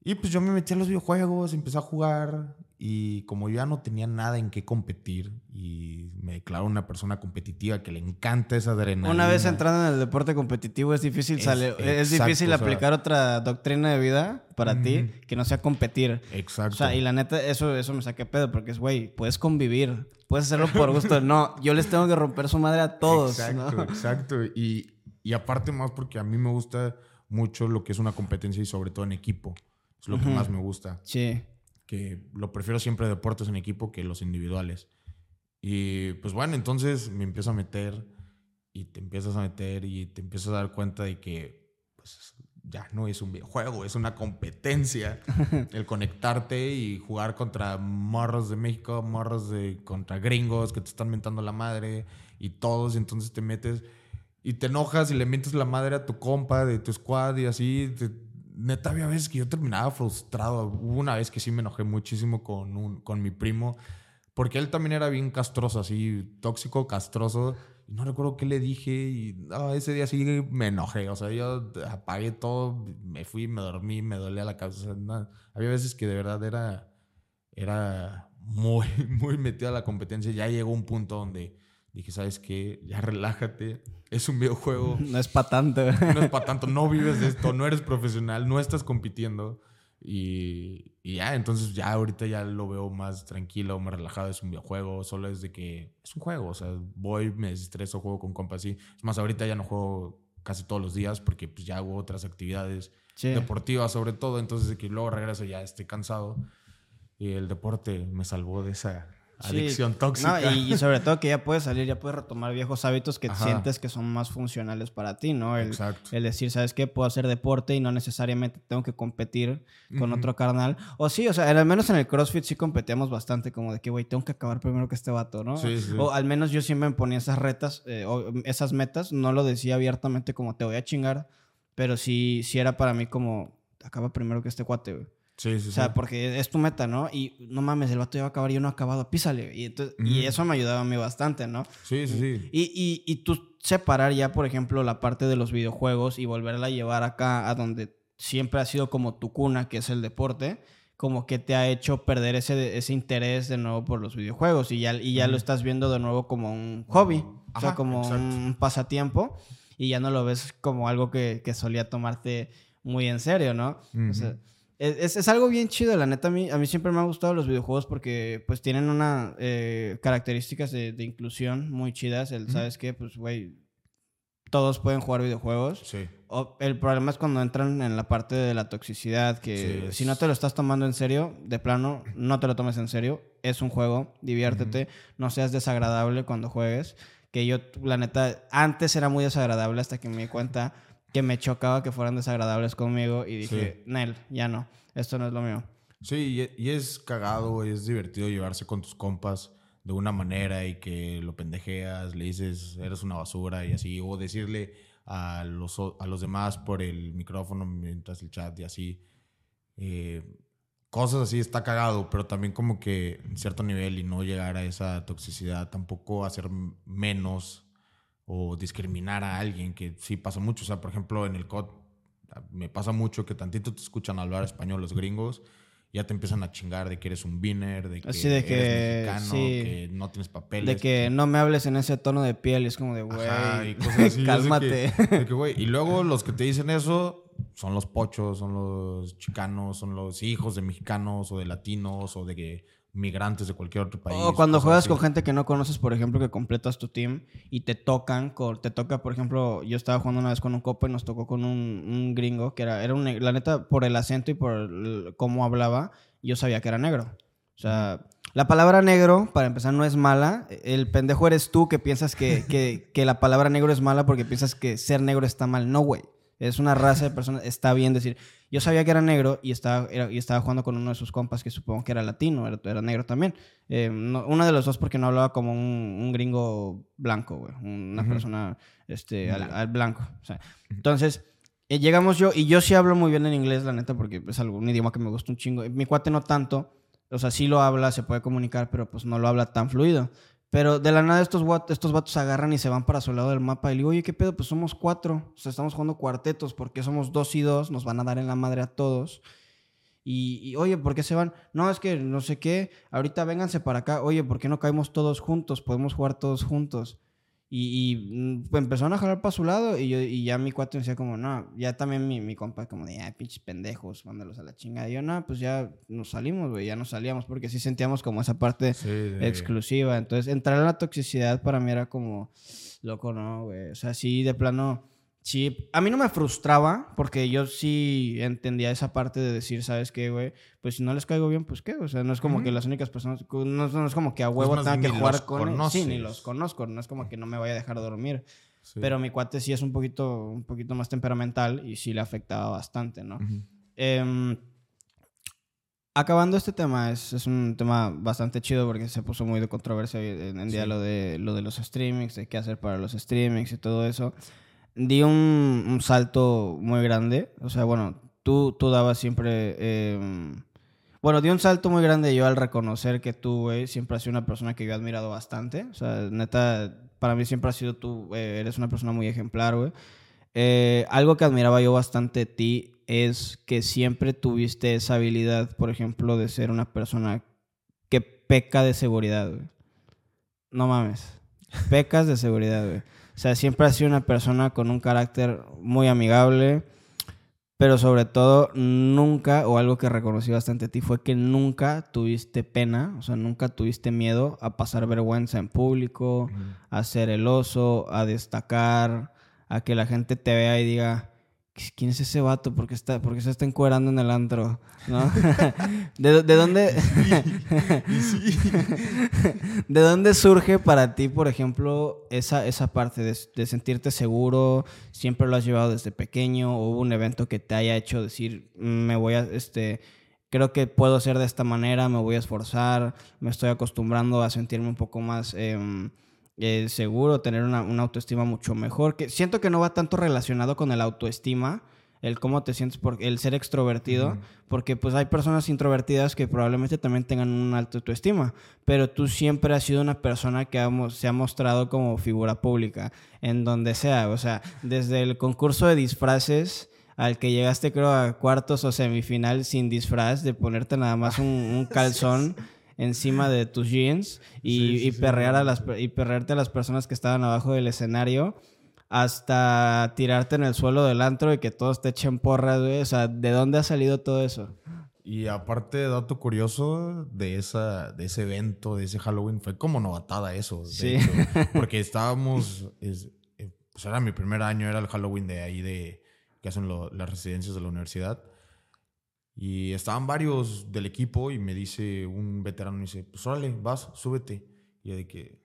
Y pues yo me metí a los videojuegos, empecé a jugar y como yo ya no tenía nada en qué competir y me declaro una persona competitiva que le encanta esa adrenalina. Una vez entrando en el deporte competitivo es difícil es, difícil aplicar otra doctrina de vida para ti que no sea competir. Exacto. O sea, y la neta eso eso me saqué pedo porque es güey, puedes convivir, puedes hacerlo por gusto. no, yo les tengo que romper su madre a todos, Exacto, exacto. Y y aparte más porque a mí me gusta mucho lo que es una competencia y sobre todo en equipo. Es lo que más me gusta. Sí. Que lo prefiero siempre deportes en equipo que los individuales. Y pues bueno, entonces me empiezo a meter y te empiezas a meter y te empiezas a dar cuenta de que pues, ya no es un videojuego, es una competencia. el conectarte y jugar contra morros de México, morros de contra gringos que te están mentando la madre y todos. Entonces te metes y te enojas y le mientes la madre a tu compa de tu squad y así. Te, neta, había veces que yo terminaba frustrado. Hubo una vez que sí me enojé muchísimo con, un, con mi primo, porque él también era bien castroso, así, tóxico, castroso. No recuerdo qué le dije y ese día sí me enojé. O sea, yo apagué todo, me fui, me dormí, me dolía la cabeza. Había veces que de verdad era, era muy, muy metido a la competencia. Ya llegó un punto donde dije, ¿sabes qué? Ya relájate. Es un videojuego. No es para tanto. No es para tanto. No vives de esto. No eres profesional. No estás compitiendo. Y, y, ya, entonces ya ahorita ya lo veo más tranquilo, más relajado. Es un videojuego. Solo es de que es un juego. O sea, voy, me estreso, juego con compas. Y es más, ahorita ya no juego casi todos los días porque pues ya hago otras actividades deportivas sobre todo. Entonces, de que luego regreso ya estoy cansado. Y el deporte me salvó de esa adicción tóxica. y, sobre todo que ya puedes salir, ya puedes retomar viejos hábitos que sientes que son más funcionales para ti, ¿no? El, Exacto. el decir, ¿sabes qué? Puedo hacer deporte y no necesariamente tengo que competir con otro carnal. O sí, o sea, al menos en el CrossFit sí competíamos bastante, como de que, güey, tengo que acabar primero que este vato, ¿no? Sí, sí. O al menos yo siempre me ponía esas retas, eh, o esas metas, no lo decía abiertamente como te voy a chingar, pero sí, sí era para mí como, acaba primero que este cuate, güey. Sí, sí, o sea, porque es tu meta, ¿no? Y no mames, el vato ya va a acabar y yo no he acabado, písale. Y, entonces, y eso me ayudaba a mí bastante, ¿no? Sí, sí, sí. Y, y, y, tú separar ya, por ejemplo, la parte de los videojuegos y volverla a llevar acá a donde siempre ha sido como tu cuna, que es el deporte, como que te ha hecho perder ese, ese interés de nuevo por los videojuegos y ya, y ya lo estás viendo de nuevo como un hobby, o sea, como un pasatiempo y ya no lo ves como algo que, que solía tomarte muy en serio, ¿no? O sea, es, es, algo bien chido, la neta. A mí, a mí siempre me han gustado los videojuegos porque pues tienen una eh, características de, de, inclusión muy chidas. El, ¿Sabes qué? Pues, güey, todos pueden jugar videojuegos. Sí. O, el problema es cuando entran en la parte de la toxicidad, que si no te lo estás tomando en serio, de plano, no te lo tomes en serio. Es un juego, diviértete, no seas desagradable cuando juegues. Que yo, la neta, antes era muy desagradable hasta que me di cuenta que me chocaba que fueran desagradables conmigo y dije, Nel, ya no, esto no es lo mío. Sí, y es cagado, es divertido llevarse con tus compas de una manera y que lo pendejeas, le dices, eres una basura y así, o decirle a los, a los demás por el micrófono mientras el chat y así. Eh, cosas así está cagado, pero también como que en cierto nivel y no llegar a esa toxicidad, tampoco hacer menos o discriminar a alguien, que sí pasa mucho. O sea, por ejemplo, en el COD me pasa mucho que tantito te escuchan hablar español los gringos, ya te empiezan a chingar de que eres un binner, de que, de que eres mexicano, que no tienes papeles. De que no me hables en ese tono de piel, es como de, güey, cálmate. y luego los que te dicen eso son los pochos, son los chicanos, son los hijos de mexicanos o de latinos o de que migrantes de cualquier otro país. O cuando juegas con gente que no conoces, por ejemplo, que completas tu team y te tocan, te toca, por ejemplo, yo estaba jugando una vez con un copo y nos tocó con un, gringo que era, era un, la neta, por el acento y por cómo hablaba, yo sabía que era negro. O sea, la palabra negro, para empezar, no es mala. El pendejo eres tú que piensas que, que, que la palabra negro es mala porque piensas que ser negro está mal. No, güey. Es una raza de personas, está bien decir. Yo sabía que era negro y estaba, y estaba jugando con uno de sus compas que supongo que era latino, era, negro también. Eh, uno de los dos porque no hablaba como un, gringo blanco, güey. Una persona este, al, blanco. entonces, eh, llegamos yo y yo sí hablo muy bien en inglés, la neta, porque es algo, un idioma que me gusta un chingo. Mi cuate no tanto. O sea, sí lo habla, se puede comunicar, pero pues no lo habla tan fluido. Pero de la nada estos, estos vatos agarran y se van para su lado del mapa. Y le digo, oye, ¿qué pedo? Pues somos cuatro. O sea, estamos jugando cuartetos porque somos dos y dos. Nos van a dar en la madre a todos. Y, y, oye, ¿por qué se van? No, es que no sé qué. Ahorita vénganse para acá. Oye, ¿por qué no caemos todos juntos? Podemos jugar todos juntos. Y, y pues, empezaron a jalar para su lado y, yo, y ya mi cuate decía como, no, ya también mi, mi compa como de, ay, pinches pendejos, mándalos a la chingada. Y yo, no, pues ya nos salimos, güey, ya nos salíamos porque sí sentíamos como esa parte exclusiva. Entonces, entrar en la toxicidad para mí era como, loco, no, güey. O sea, sí, de plano Sí, a mí no me frustraba porque yo sí entendía esa parte de decir, ¿sabes qué, güey? Pues si no les caigo bien, pues qué. O sea, no es como que las únicas personas, no, es como que a huevo tenga que jugar con ellos. Sí, ni los conozco, no es como que no me vaya a dejar dormir. Pero mi cuate sí es un poquito, un poquito más temperamental y sí le afectaba bastante, ¿no? Em, acabando este tema, es, es, un tema bastante chido porque se puso muy de controversia en, en día lo de, lo de los streamings, de qué hacer para los streamings y todo eso di un, salto muy grande. O sea, bueno, tú, tú dabas siempre... Em, bueno, di un salto muy grande yo al reconocer que tú, güey, siempre has sido una persona que yo he admirado bastante. O sea, neta, para mí siempre has sido tú, eh, eres una persona muy ejemplar, güey. Eh, algo que admiraba yo bastante de ti es que siempre tuviste esa habilidad, por ejemplo, de ser una persona que peca de seguridad, güey. No mames. Pecas de seguridad, güey. O sea, siempre has sido una persona con un carácter muy amigable, pero sobre todo nunca, o algo que reconocí bastante a ti, fue que nunca tuviste pena, o sea, nunca tuviste miedo a pasar vergüenza en público, a ser el oso, a destacar, a que la gente te vea y diga, ¿quién es ese vato? ¿Por qué, está, porque se está encuerando en el antro? ¿No? ¿De, dónde? ¿De dónde surge para ti, por ejemplo, esa, esa parte de, sentirte seguro? ¿Siempre lo has llevado desde pequeño? ¿O hubo un evento que te haya hecho decir, me voy a, este, creo que puedo ser de esta manera, me voy a esforzar, me estoy acostumbrando a sentirme un poco más... Em, eh, seguro, tener una, autoestima mucho mejor. Que siento que no va tanto relacionado con el autoestima, el cómo te sientes, por, el ser extrovertido, porque pues hay personas introvertidas que probablemente también tengan una alta autoestima, pero tú siempre has sido una persona que se ha mostrado como figura pública, en donde sea, o sea, desde el concurso de disfraces al que llegaste creo a cuartos o semifinal sin disfraz, de ponerte nada más un, calzón encima de tus jeans y, perrear a las, y perrearte a las personas que estaban abajo del escenario hasta tirarte en el suelo del antro y que todos te echen porras, güey. O sea, ¿de dónde ha salido todo eso? Y aparte, dato curioso de, esa, de ese evento, de ese Halloween, fue como novatada eso. sí. porque estábamos. Es, eh, pues era mi primer año, era el Halloween de ahí de que hacen las residencias de la universidad. Y estaban varios del equipo y me dice un veterano, me dice, pues órale, vas, súbete. Y yo de que,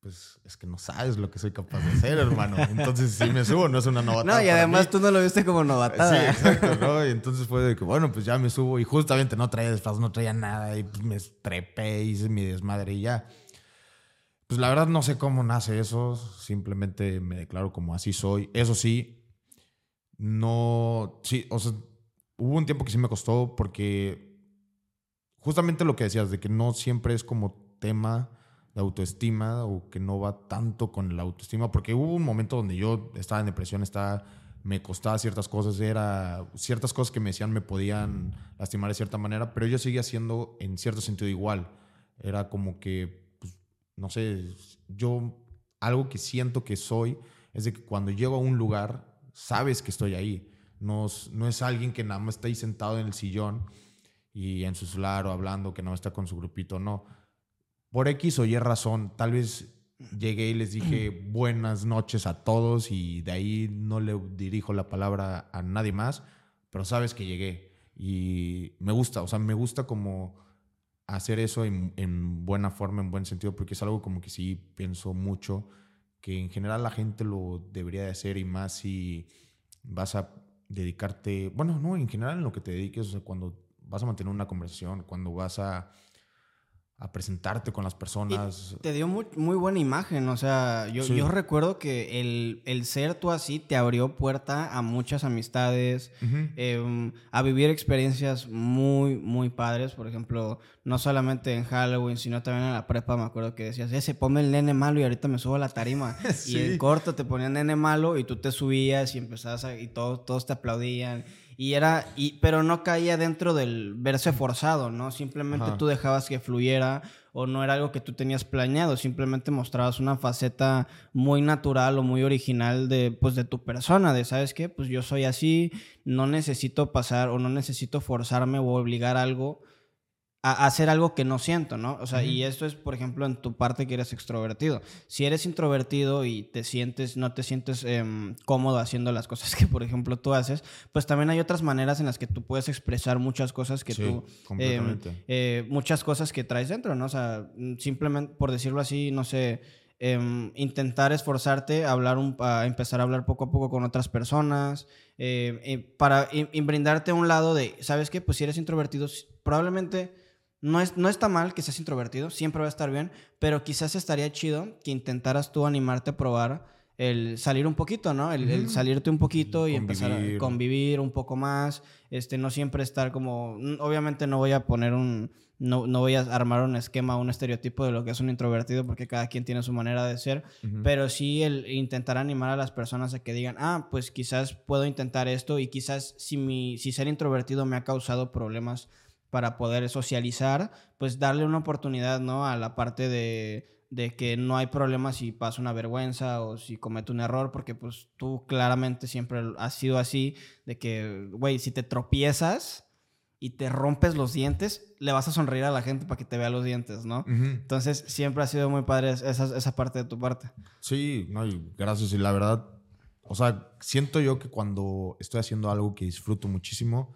pues es que no sabes lo que soy capaz de hacer, hermano. Entonces sí me subo, no es una novatada. No, y además tú no lo viste como novatada. Sí, exacto, ¿no? Y entonces fue de que, bueno, pues ya me subo y justamente no traía desfaz, no traía nada y pues me trepé, hice mi desmadre y ya. Pues la verdad no sé cómo nace eso, simplemente me declaro como así soy. Eso sí, no, sí, o sea, hubo un tiempo que sí me costó porque justamente lo que decías, de que no siempre es como tema de autoestima o que no va tanto con la autoestima, porque hubo un momento donde yo estaba en depresión, estaba, me costaba ciertas cosas, era ciertas cosas que me decían me podían lastimar de cierta manera, pero yo seguía siendo en cierto sentido igual. Era como que, pues, no sé, yo algo que siento que soy es de que cuando llego a un lugar, sabes que estoy ahí. No, es alguien que nada más está ahí sentado en el sillón y en su celular o hablando, que no está con su grupito, no. Por X o Y razón, tal vez llegué y les dije buenas noches a todos y de ahí no le dirijo la palabra a nadie más, pero sabes que llegué y me gusta, o sea, me gusta como hacer eso en, en, buena forma, en buen sentido, porque es algo como que sí pienso mucho, que en general la gente lo debería de hacer y más si vas a dedicarte, bueno, no, en general en lo que te dediques, o sea, cuando vas a mantener una conversación, cuando vas a a presentarte con las personas. te dio muy, muy, buena imagen, o sea, yo, yo recuerdo que el, el, ser tú así te abrió puerta a muchas amistades, em, a vivir experiencias muy, muy padres, por ejemplo, no solamente en Halloween, sino también en la prepa, me acuerdo que decías, ese, ponme el nene malo y ahorita me subo a la tarima. Y en corto te ponían nene malo y tú te subías y empezabas a, y todos, todos te aplaudían. Y era, y, pero no caía dentro del verse forzado, ¿no? Simplemente tú dejabas que fluyera o no era algo que tú tenías planeado, simplemente mostrabas una faceta muy natural o muy original de, pues, de tu persona, de, ¿sabes qué? Pues yo soy así, no necesito pasar o no necesito forzarme o obligar algo a hacer algo que no siento, ¿no? O sea, y esto es, por ejemplo, en tu parte que eres extrovertido. Si eres introvertido y te sientes, no te sientes em, cómodo haciendo las cosas que, por ejemplo, tú haces, pues también hay otras maneras en las que tú puedes expresar muchas cosas que tú... Em, eh, muchas cosas que traes dentro, ¿no? O sea, simplemente, por decirlo así, no sé... Em, intentar esforzarte a hablar un, a empezar a hablar poco a poco con otras personas eh, para brindarte un lado de sabes qué pues si eres introvertido probablemente no, es, no está mal que seas introvertido, siempre va a estar bien, pero quizás estaría chido que intentaras tú animarte a probar el salir un poquito, ¿no? El, salirte un poquito y empezar a convivir. un poco más, este, no siempre estar como, obviamente no voy a poner un, no, no voy a armar un esquema, un estereotipo de lo que es un introvertido, porque cada quien tiene su manera de ser, pero sí el intentar animar a las personas a que digan, ah, pues quizás puedo intentar esto y quizás si, mi, si ser introvertido me ha causado problemas para poder socializar, pues darle una oportunidad, ¿no? A la parte de, de que no hay problema si pasa una vergüenza o si comete un error, porque pues tú claramente siempre has sido así, de que, güey, si te tropiezas y te rompes los dientes, le vas a sonreír a la gente para que te vea los dientes, ¿no? Entonces siempre ha sido muy padre esa, esa parte de tu parte. Sí, no, y gracias. Y la verdad, o sea, siento yo que cuando estoy haciendo algo que disfruto muchísimo,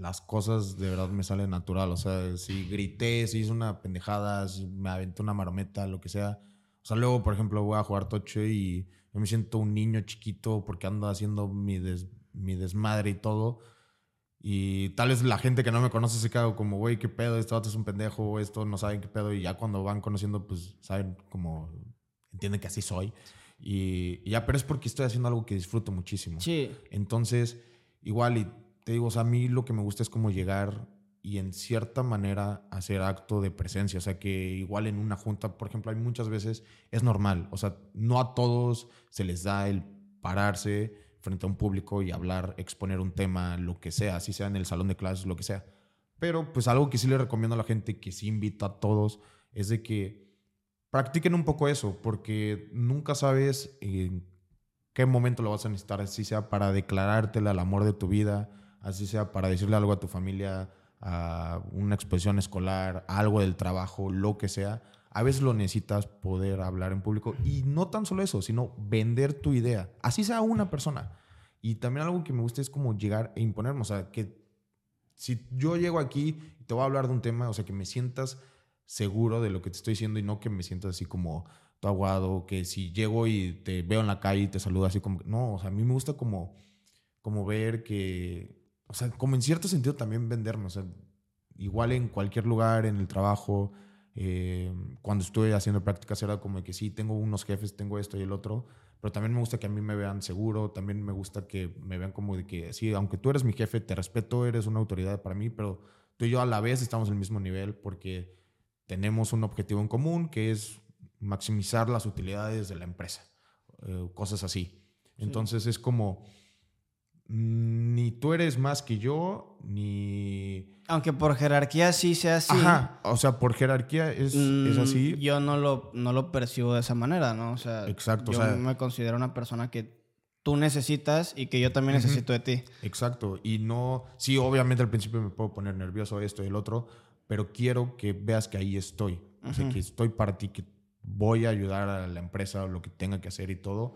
las cosas de verdad me salen natural. O sea, si grité, si hice una pendejada, si me aventé una marometa, lo que sea. O sea, luego, por ejemplo, voy a jugar tocho y yo me siento un niño chiquito porque ando haciendo mi, mi desmadre y todo. Y tal vez la gente que no me conoce se queda como, güey, qué pedo, este vato es un pendejo, esto no saben qué pedo. Y ya cuando van conociendo, pues saben como, entienden que así soy. Y, y ya, pero es porque estoy haciendo algo que disfruto muchísimo. Sí. Entonces, igual, y te digo, o sea, a mí lo que me gusta es como llegar y en cierta manera hacer acto de presencia. O sea, que igual en una junta, por ejemplo, hay muchas veces, es normal. O sea, no a todos se les da el pararse frente a un público y hablar, exponer un tema, lo que sea, así sea en el salón de clases, lo que sea. Pero pues algo que sí le recomiendo a la gente, que sí invito a todos, es de que practiquen un poco eso, porque nunca sabes en qué momento lo vas a necesitar, así sea para declarártela al amor de tu vida, así sea para decirle algo a tu familia, a una exposición escolar, algo del trabajo, lo que sea. A veces lo necesitas poder hablar en público y no tan solo eso, sino vender tu idea, así sea una persona. Y también algo que me gusta es como llegar e imponerme, o sea, que si yo llego aquí y te voy a hablar de un tema, o sea, que me sientas seguro de lo que te estoy diciendo y no que me sientas así como tu aguado, que si llego y te veo en la calle y te saludo así como, no, o sea, a mí me gusta como, como ver que, o sea, como en cierto sentido también venderme, o sea, igual en cualquier lugar, en el trabajo, eh, cuando estuve haciendo prácticas era como que sí, tengo unos jefes, tengo esto y el otro, pero también me gusta que a mí me vean seguro, también me gusta que me vean como de que sí, aunque tú eres mi jefe, te respeto, eres una autoridad para mí, pero tú y yo a la vez estamos en el mismo nivel porque tenemos un objetivo en común que es maximizar las utilidades de la empresa, eh, cosas así. Entonces es como ni tú eres más que yo, ni... Aunque por jerarquía sí sea así. Ajá, o sea, por jerarquía es, es mm, así. Yo no lo, no lo percibo de esa manera, ¿no? O sea, exacto, yo me considero una persona que tú necesitas y que yo también necesito de ti. Exacto, y no... Sí, obviamente al principio me puedo poner nervioso esto y el otro, pero quiero que veas que ahí estoy. O sea, que estoy para ti, que voy a ayudar a la empresa lo que tenga que hacer y todo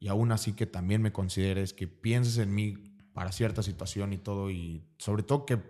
y aún así que también me consideres, que pienses en mí para cierta situación y todo, y sobre todo que,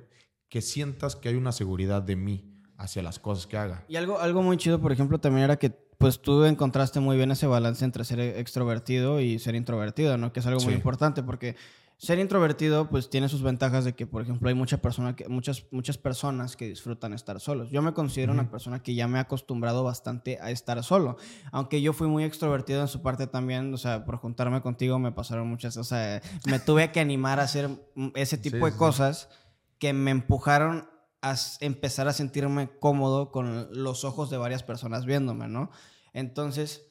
que sientas que hay una seguridad de mí hacia las cosas que haga. Y algo, algo muy chido, por ejemplo, también era que pues tú encontraste muy bien ese balance entre ser extrovertido y ser introvertido, ¿no? Que es algo muy importante porque ser introvertido, pues tiene sus ventajas de que, por ejemplo, hay mucha persona que, muchas, muchas personas que disfrutan estar solos. Yo me considero una persona que ya me ha acostumbrado bastante a estar solo. Aunque yo fui muy extrovertido en su parte también, o sea, por juntarme contigo me pasaron muchas, o sea, me tuve que animar a hacer ese tipo de cosas que me empujaron a empezar a sentirme cómodo con los ojos de varias personas viéndome, ¿no? Entonces,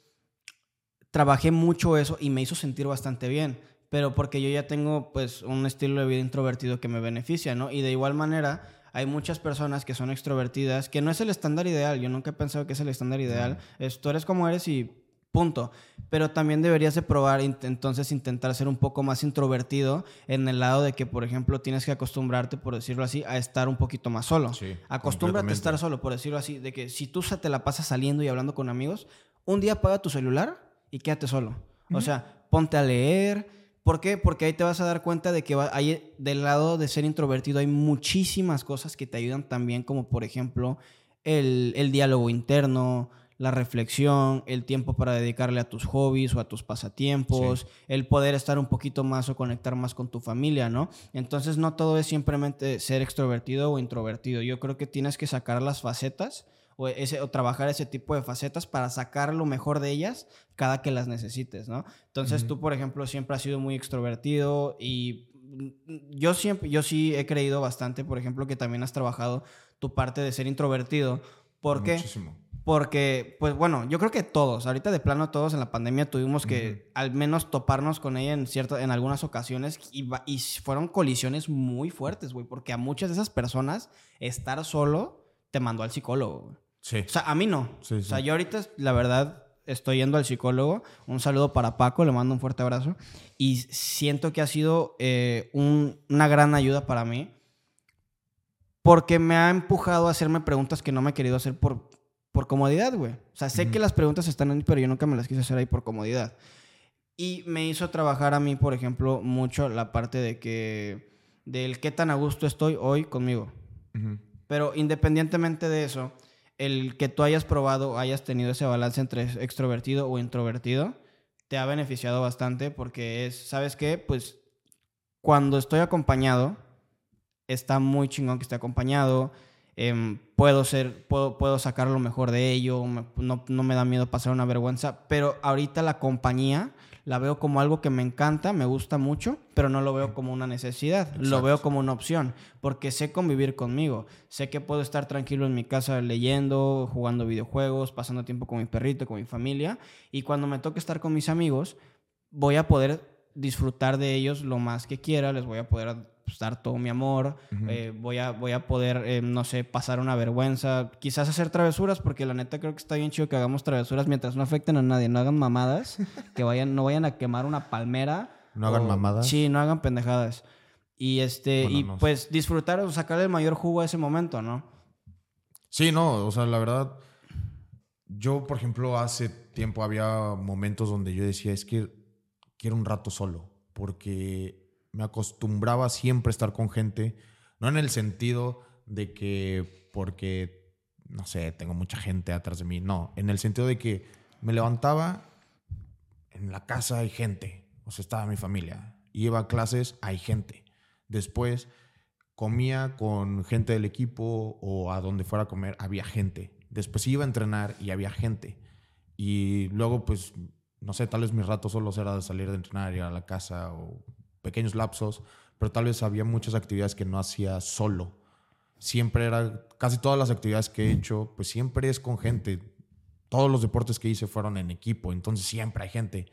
trabajé mucho eso y me hizo sentir bastante bien pero porque yo ya tengo pues un estilo de vida introvertido que me beneficia, ¿no? Y de igual manera hay muchas personas que son extrovertidas, que no es el estándar ideal, yo nunca he pensado que es el estándar ideal, es, tú eres como eres y punto, pero también deberías de probar entonces intentar ser un poco más introvertido en el lado de que, por ejemplo, tienes que acostumbrarte, por decirlo así, a estar un poquito más solo. Sí, Acostúmbrate a estar solo, por decirlo así, de que si tú te la pasas saliendo y hablando con amigos, un día apaga tu celular y quédate solo. O sea, ponte a leer, ¿Por qué? Porque ahí te vas a dar cuenta de que hay, del lado de ser introvertido hay muchísimas cosas que te ayudan también, como por ejemplo el, diálogo interno, la reflexión, el tiempo para dedicarle a tus hobbies o a tus pasatiempos, el poder estar un poquito más o conectar más con tu familia, ¿no? Entonces no todo es simplemente ser extrovertido o introvertido. Yo creo que tienes que sacar las facetas o, ese, o trabajar ese tipo de facetas para sacar lo mejor de ellas cada que las necesites, ¿no? Entonces tú, por ejemplo, siempre has sido muy extrovertido y yo siempre, yo sí he creído bastante, por ejemplo, que también has trabajado tu parte de ser introvertido. ¿Por qué? Muchísimo. Porque, pues bueno, yo creo que todos, ahorita de plano todos en la pandemia tuvimos que al menos toparnos con ella en, cierto, en algunas ocasiones y, y fueron colisiones muy fuertes, güey, porque a muchas de esas personas estar solo te mandó al psicólogo. Sí. O sea, a mí no. Sí, O sea, yo ahorita, la verdad, estoy yendo al psicólogo. Un saludo para Paco, le mando un fuerte abrazo. Y siento que ha sido eh, un- una gran ayuda para mí. Porque me ha empujado a hacerme preguntas que no me he querido hacer por, por comodidad, güey. O sea, sé que las preguntas están ahí, pero yo nunca me las quise hacer ahí por comodidad. Y me hizo trabajar a mí, por ejemplo, mucho la parte de que... Del qué tan a gusto estoy hoy conmigo. Pero independientemente de eso, el que tú hayas probado, hayas tenido ese balance entre extrovertido o introvertido, te ha beneficiado bastante porque es, ¿sabes qué? Pues cuando estoy acompañado, está muy chingón que esté acompañado. em, puedo ser, puedo, puedo sacar lo mejor de ello, no, no me da miedo pasar una vergüenza, pero ahorita la compañía la veo como algo que me encanta, me gusta mucho, pero no lo veo como una necesidad, lo veo como una opción, porque sé convivir conmigo, sé que puedo estar tranquilo en mi casa leyendo, jugando videojuegos, pasando tiempo con mi perrito, con mi familia, y cuando me toque estar con mis amigos, voy a poder disfrutar de ellos lo más que quiera, les voy a poder pues, dar todo mi amor, eh, voy, a, voy a poder, eh, no sé, pasar una vergüenza, quizás hacer travesuras, porque la neta creo que está bien chido que hagamos travesuras mientras no afecten a nadie, no hagan mamadas, que vayan, no vayan a quemar una palmera. No hagan mamadas. Sí, no hagan pendejadas. Y este, Bueno, y no. pues disfrutar o sacar el mayor jugo a ese momento, ¿no? Sí, no, o sea, la verdad, yo, por ejemplo, hace tiempo había momentos donde yo decía, es que quiero un rato solo, porque me acostumbraba siempre estar con gente, no en el sentido de que porque, no sé, tengo mucha gente atrás de mí, no, en el sentido de que me levantaba, en la casa hay gente, o sea, estaba mi familia, iba a clases, hay gente, después comía con gente del equipo o a donde fuera a comer, había gente. Después iba a entrenar y había gente. Y luego, pues, no sé, tal vez mis ratos solo era salir de entrenar, ir a la casa o pequeños lapsos, pero tal vez había muchas actividades que no hacía solo. Siempre era, casi todas las actividades que he hecho, pues siempre es con gente. Todos los deportes que hice fueron en equipo, entonces siempre hay gente.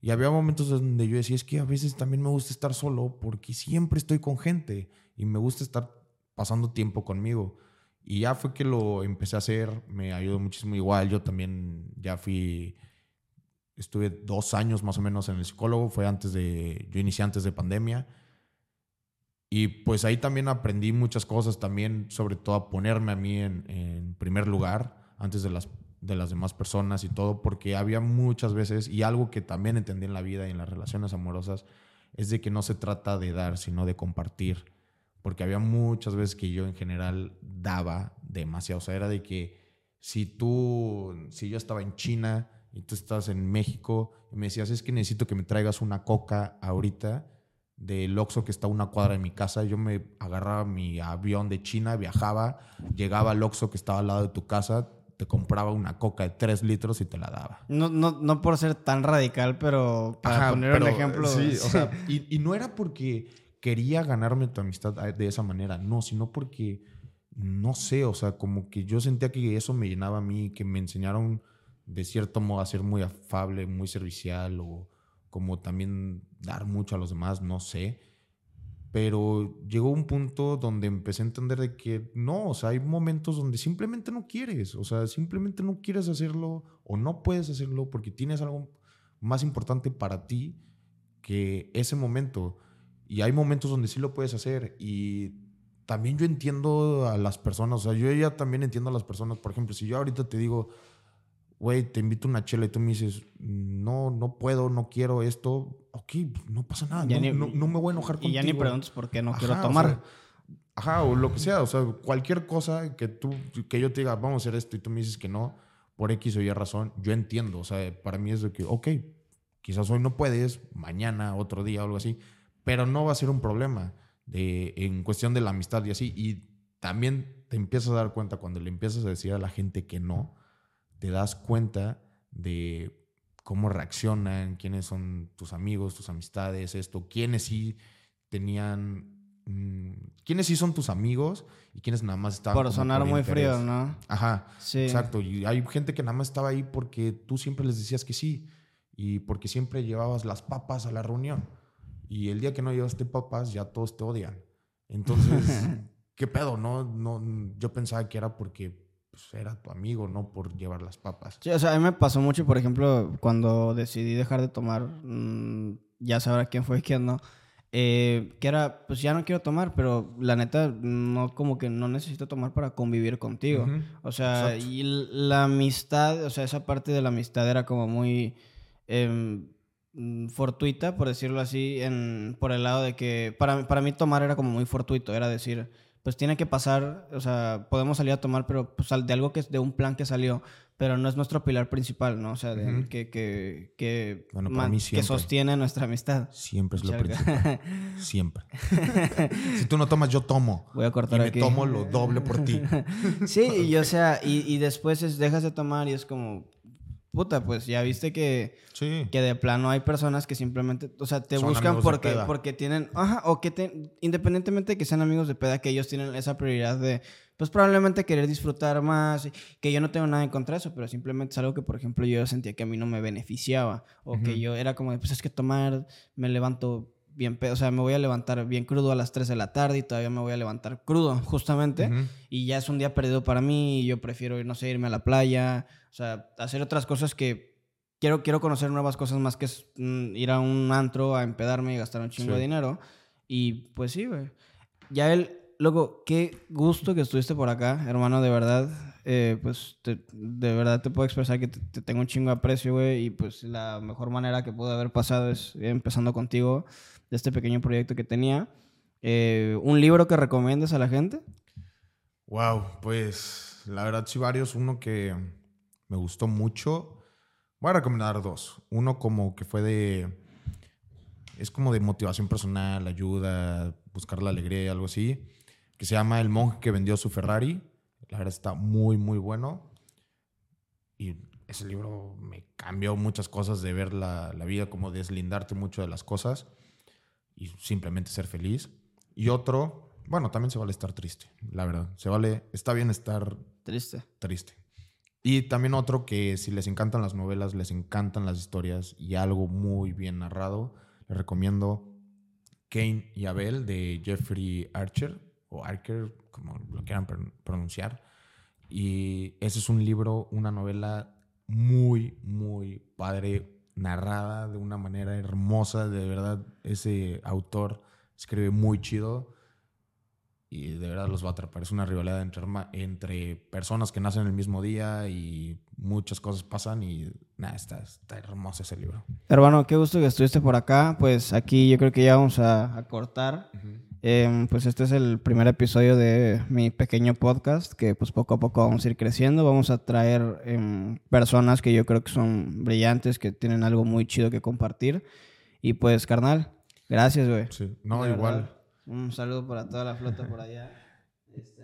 Y había momentos donde yo decía, es que a veces también me gusta estar solo porque siempre estoy con gente y me gusta estar pasando tiempo conmigo. Y ya fue que lo empecé a hacer, me ayudó muchísimo. Igual yo también ya fui, estuve dos años más o menos en el psicólogo, fue antes de, yo inicié antes de pandemia. Y pues ahí también aprendí muchas cosas, también sobre todo a ponerme a mí en, en primer lugar antes de las, de las demás personas y todo, porque había muchas veces, y algo que también entendí en la vida y en las relaciones amorosas, es de que no se trata de dar, sino de compartir. Porque había muchas veces que yo en general daba demasiado. O sea, era de que si tú, si yo estaba en China y tú estás en México y me decías, es que necesito que me traigas una coca ahorita del Oxxo que está a una cuadra de mi casa, yo me agarraba mi avión de China, viajaba, llegaba al Oxxo que estaba al lado de tu casa, te compraba una coca de 3 litros y te la daba. No, no, no por ser tan radical, pero para Ajá, poner un ejemplo. Sí, o sea, y, y no era porque quería ganarme tu amistad de esa manera, no, sino porque, no sé, o sea, como que yo sentía que eso me llenaba a mí, que me enseñaron de cierto modo a ser muy afable, muy servicial o como también dar mucho a los demás, no sé. Pero llegó un punto donde empecé a entender de que no, o sea, hay momentos donde simplemente no quieres, o sea, simplemente no quieres hacerlo o no puedes hacerlo porque tienes algo más importante para ti que ese momento. Y hay momentos donde sí lo puedes hacer y también yo entiendo a las personas, o sea, yo ya también entiendo a las personas, por ejemplo, si yo ahorita te digo, güey, te invito a una chela y tú me dices, no, no puedo, no quiero esto, ok, no pasa nada, no, ni- no- no me voy a enojar Y contigo. ya ni preguntas por qué no quiero Ajá, o tomar. sea, ajá, o lo que sea, o sea, cualquier cosa que tú, que yo te diga, vamos a hacer esto y tú me dices que no, por X o Y razón, yo entiendo, o sea, para mí es de que, ok, quizás hoy no puedes, mañana, otro día o algo así, pero no va a ser un problema de, en cuestión de la amistad y así, y también te empiezas a dar cuenta cuando le empiezas a decir a la gente que no, te das cuenta de cómo reaccionan, quiénes son tus amigos, tus amistades, esto, quiénes sí tenían, mm, quiénes sí son tus amigos y quiénes nada más estaban por sonar muy interés. frío, ¿no? Ajá, Sí. exacto. Y hay gente que nada más estaba ahí porque tú siempre les decías que sí y porque siempre llevabas las papas a la reunión. Y el día que no llevaste papas, ya todos te odian. Entonces, ¿qué pedo? No, no, yo pensaba que era porque pues, era tu amigo, no por llevar las papas. Sí, o sea, a mí me pasó mucho, por ejemplo, cuando decidí dejar de tomar, mm, ya sabrá quién fue y quién no. eh, que era, pues ya no quiero tomar, pero la neta, no, como que no necesito tomar para convivir contigo. O sea, exacto. y la amistad, o sea, esa parte de la amistad era como muy em, fortuita, por decirlo así, en, por el lado de que para, para mí tomar era como muy fortuito, era decir, pues tiene que pasar, o sea, podemos salir a tomar, pero pues de algo que es de un plan que salió, pero no es nuestro pilar principal, ¿no? O sea, de- Ujú. que, que, que, Bueno, para man- mí que sostiene nuestra amistad. Siempre es lo Charca. principal. Siempre. si tú no tomas, yo tomo. Voy a Y cortar me aquí. tomo lo doble por ti. Sí, y o sea, y, y después es, dejas de tomar y es como, puta, pues ya viste que, Sí. que de plano hay personas que simplemente, o sea, te Son buscan porque, porque tienen, ajá, o que te, independientemente de que sean amigos de peda, que ellos tienen esa prioridad de, pues probablemente querer disfrutar más, que yo no tengo nada en contra de eso, pero simplemente es algo que, por ejemplo, yo sentía que a mí no me beneficiaba, o que yo era como, de, pues es que tomar, me levanto bien pedo, o sea, me voy a levantar bien crudo a las 3 de la tarde y todavía me voy a levantar crudo, justamente y ya es un día perdido para mí y yo prefiero, no sé, irme a la playa, o sea, hacer otras cosas que quiero, quiero conocer nuevas cosas más que es, mm, ir a un antro a empedarme y gastar un chingo Sí. de dinero. Y pues sí, güey. Ya él, loco, qué gusto que estuviste por acá, hermano, de verdad. Eh, pues te- de verdad te puedo expresar que te, te tengo un chingo de aprecio, güey. Y pues la mejor manera que pude haber pasado es empezando contigo de este pequeño proyecto que tenía. Eh, ¿Un libro que recomiendes a la gente? Wow, pues la verdad sí varios. Uno que me gustó mucho. Voy a recomendar dos. Uno como que fue de... Es como de motivación personal, ayuda, buscar la alegría, algo así. Que se llama El monje que vendió su Ferrari. La verdad está muy, muy bueno. Y ese libro me cambió muchas cosas de ver la, la vida, como deslindarte mucho de las cosas y simplemente ser feliz. Y otro, bueno, también se vale estar triste, la verdad. Se vale, está bien estar Triste. triste. Y también otro que si les encantan las novelas, les encantan las historias y algo muy bien narrado, les recomiendo Kane y Abel de Jeffrey Archer o Archer, como lo quieran pron- pronunciar. Y ese es un libro, una novela muy, muy padre, narrada de una manera hermosa. De verdad, ese autor escribe muy chido y de verdad los va a atrapar. Es una rivalidad entre, entre personas que nacen el mismo día y muchas cosas pasan y nada, está, está hermoso ese libro. Hermano, qué gusto que estuviste por acá. Pues aquí yo creo que ya vamos a, a cortar. Em, pues este es el primer episodio de mi pequeño podcast que pues poco a poco vamos a ir creciendo. Vamos a traer em, personas que yo creo que son brillantes, que tienen algo muy chido que compartir. Y pues, carnal, gracias, güey. Sí, no, De igual. verdad. Un saludo para toda la flota por allá. Este,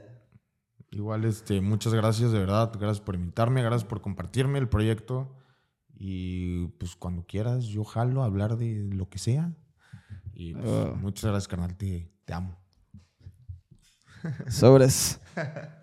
Igual, este, muchas gracias, de verdad. Gracias por invitarme, gracias por compartirme el proyecto. Y pues cuando quieras, yo jalo a hablar de lo que sea. Y pues, Oh. muchas gracias, carnal. Te, te amo. Sobres.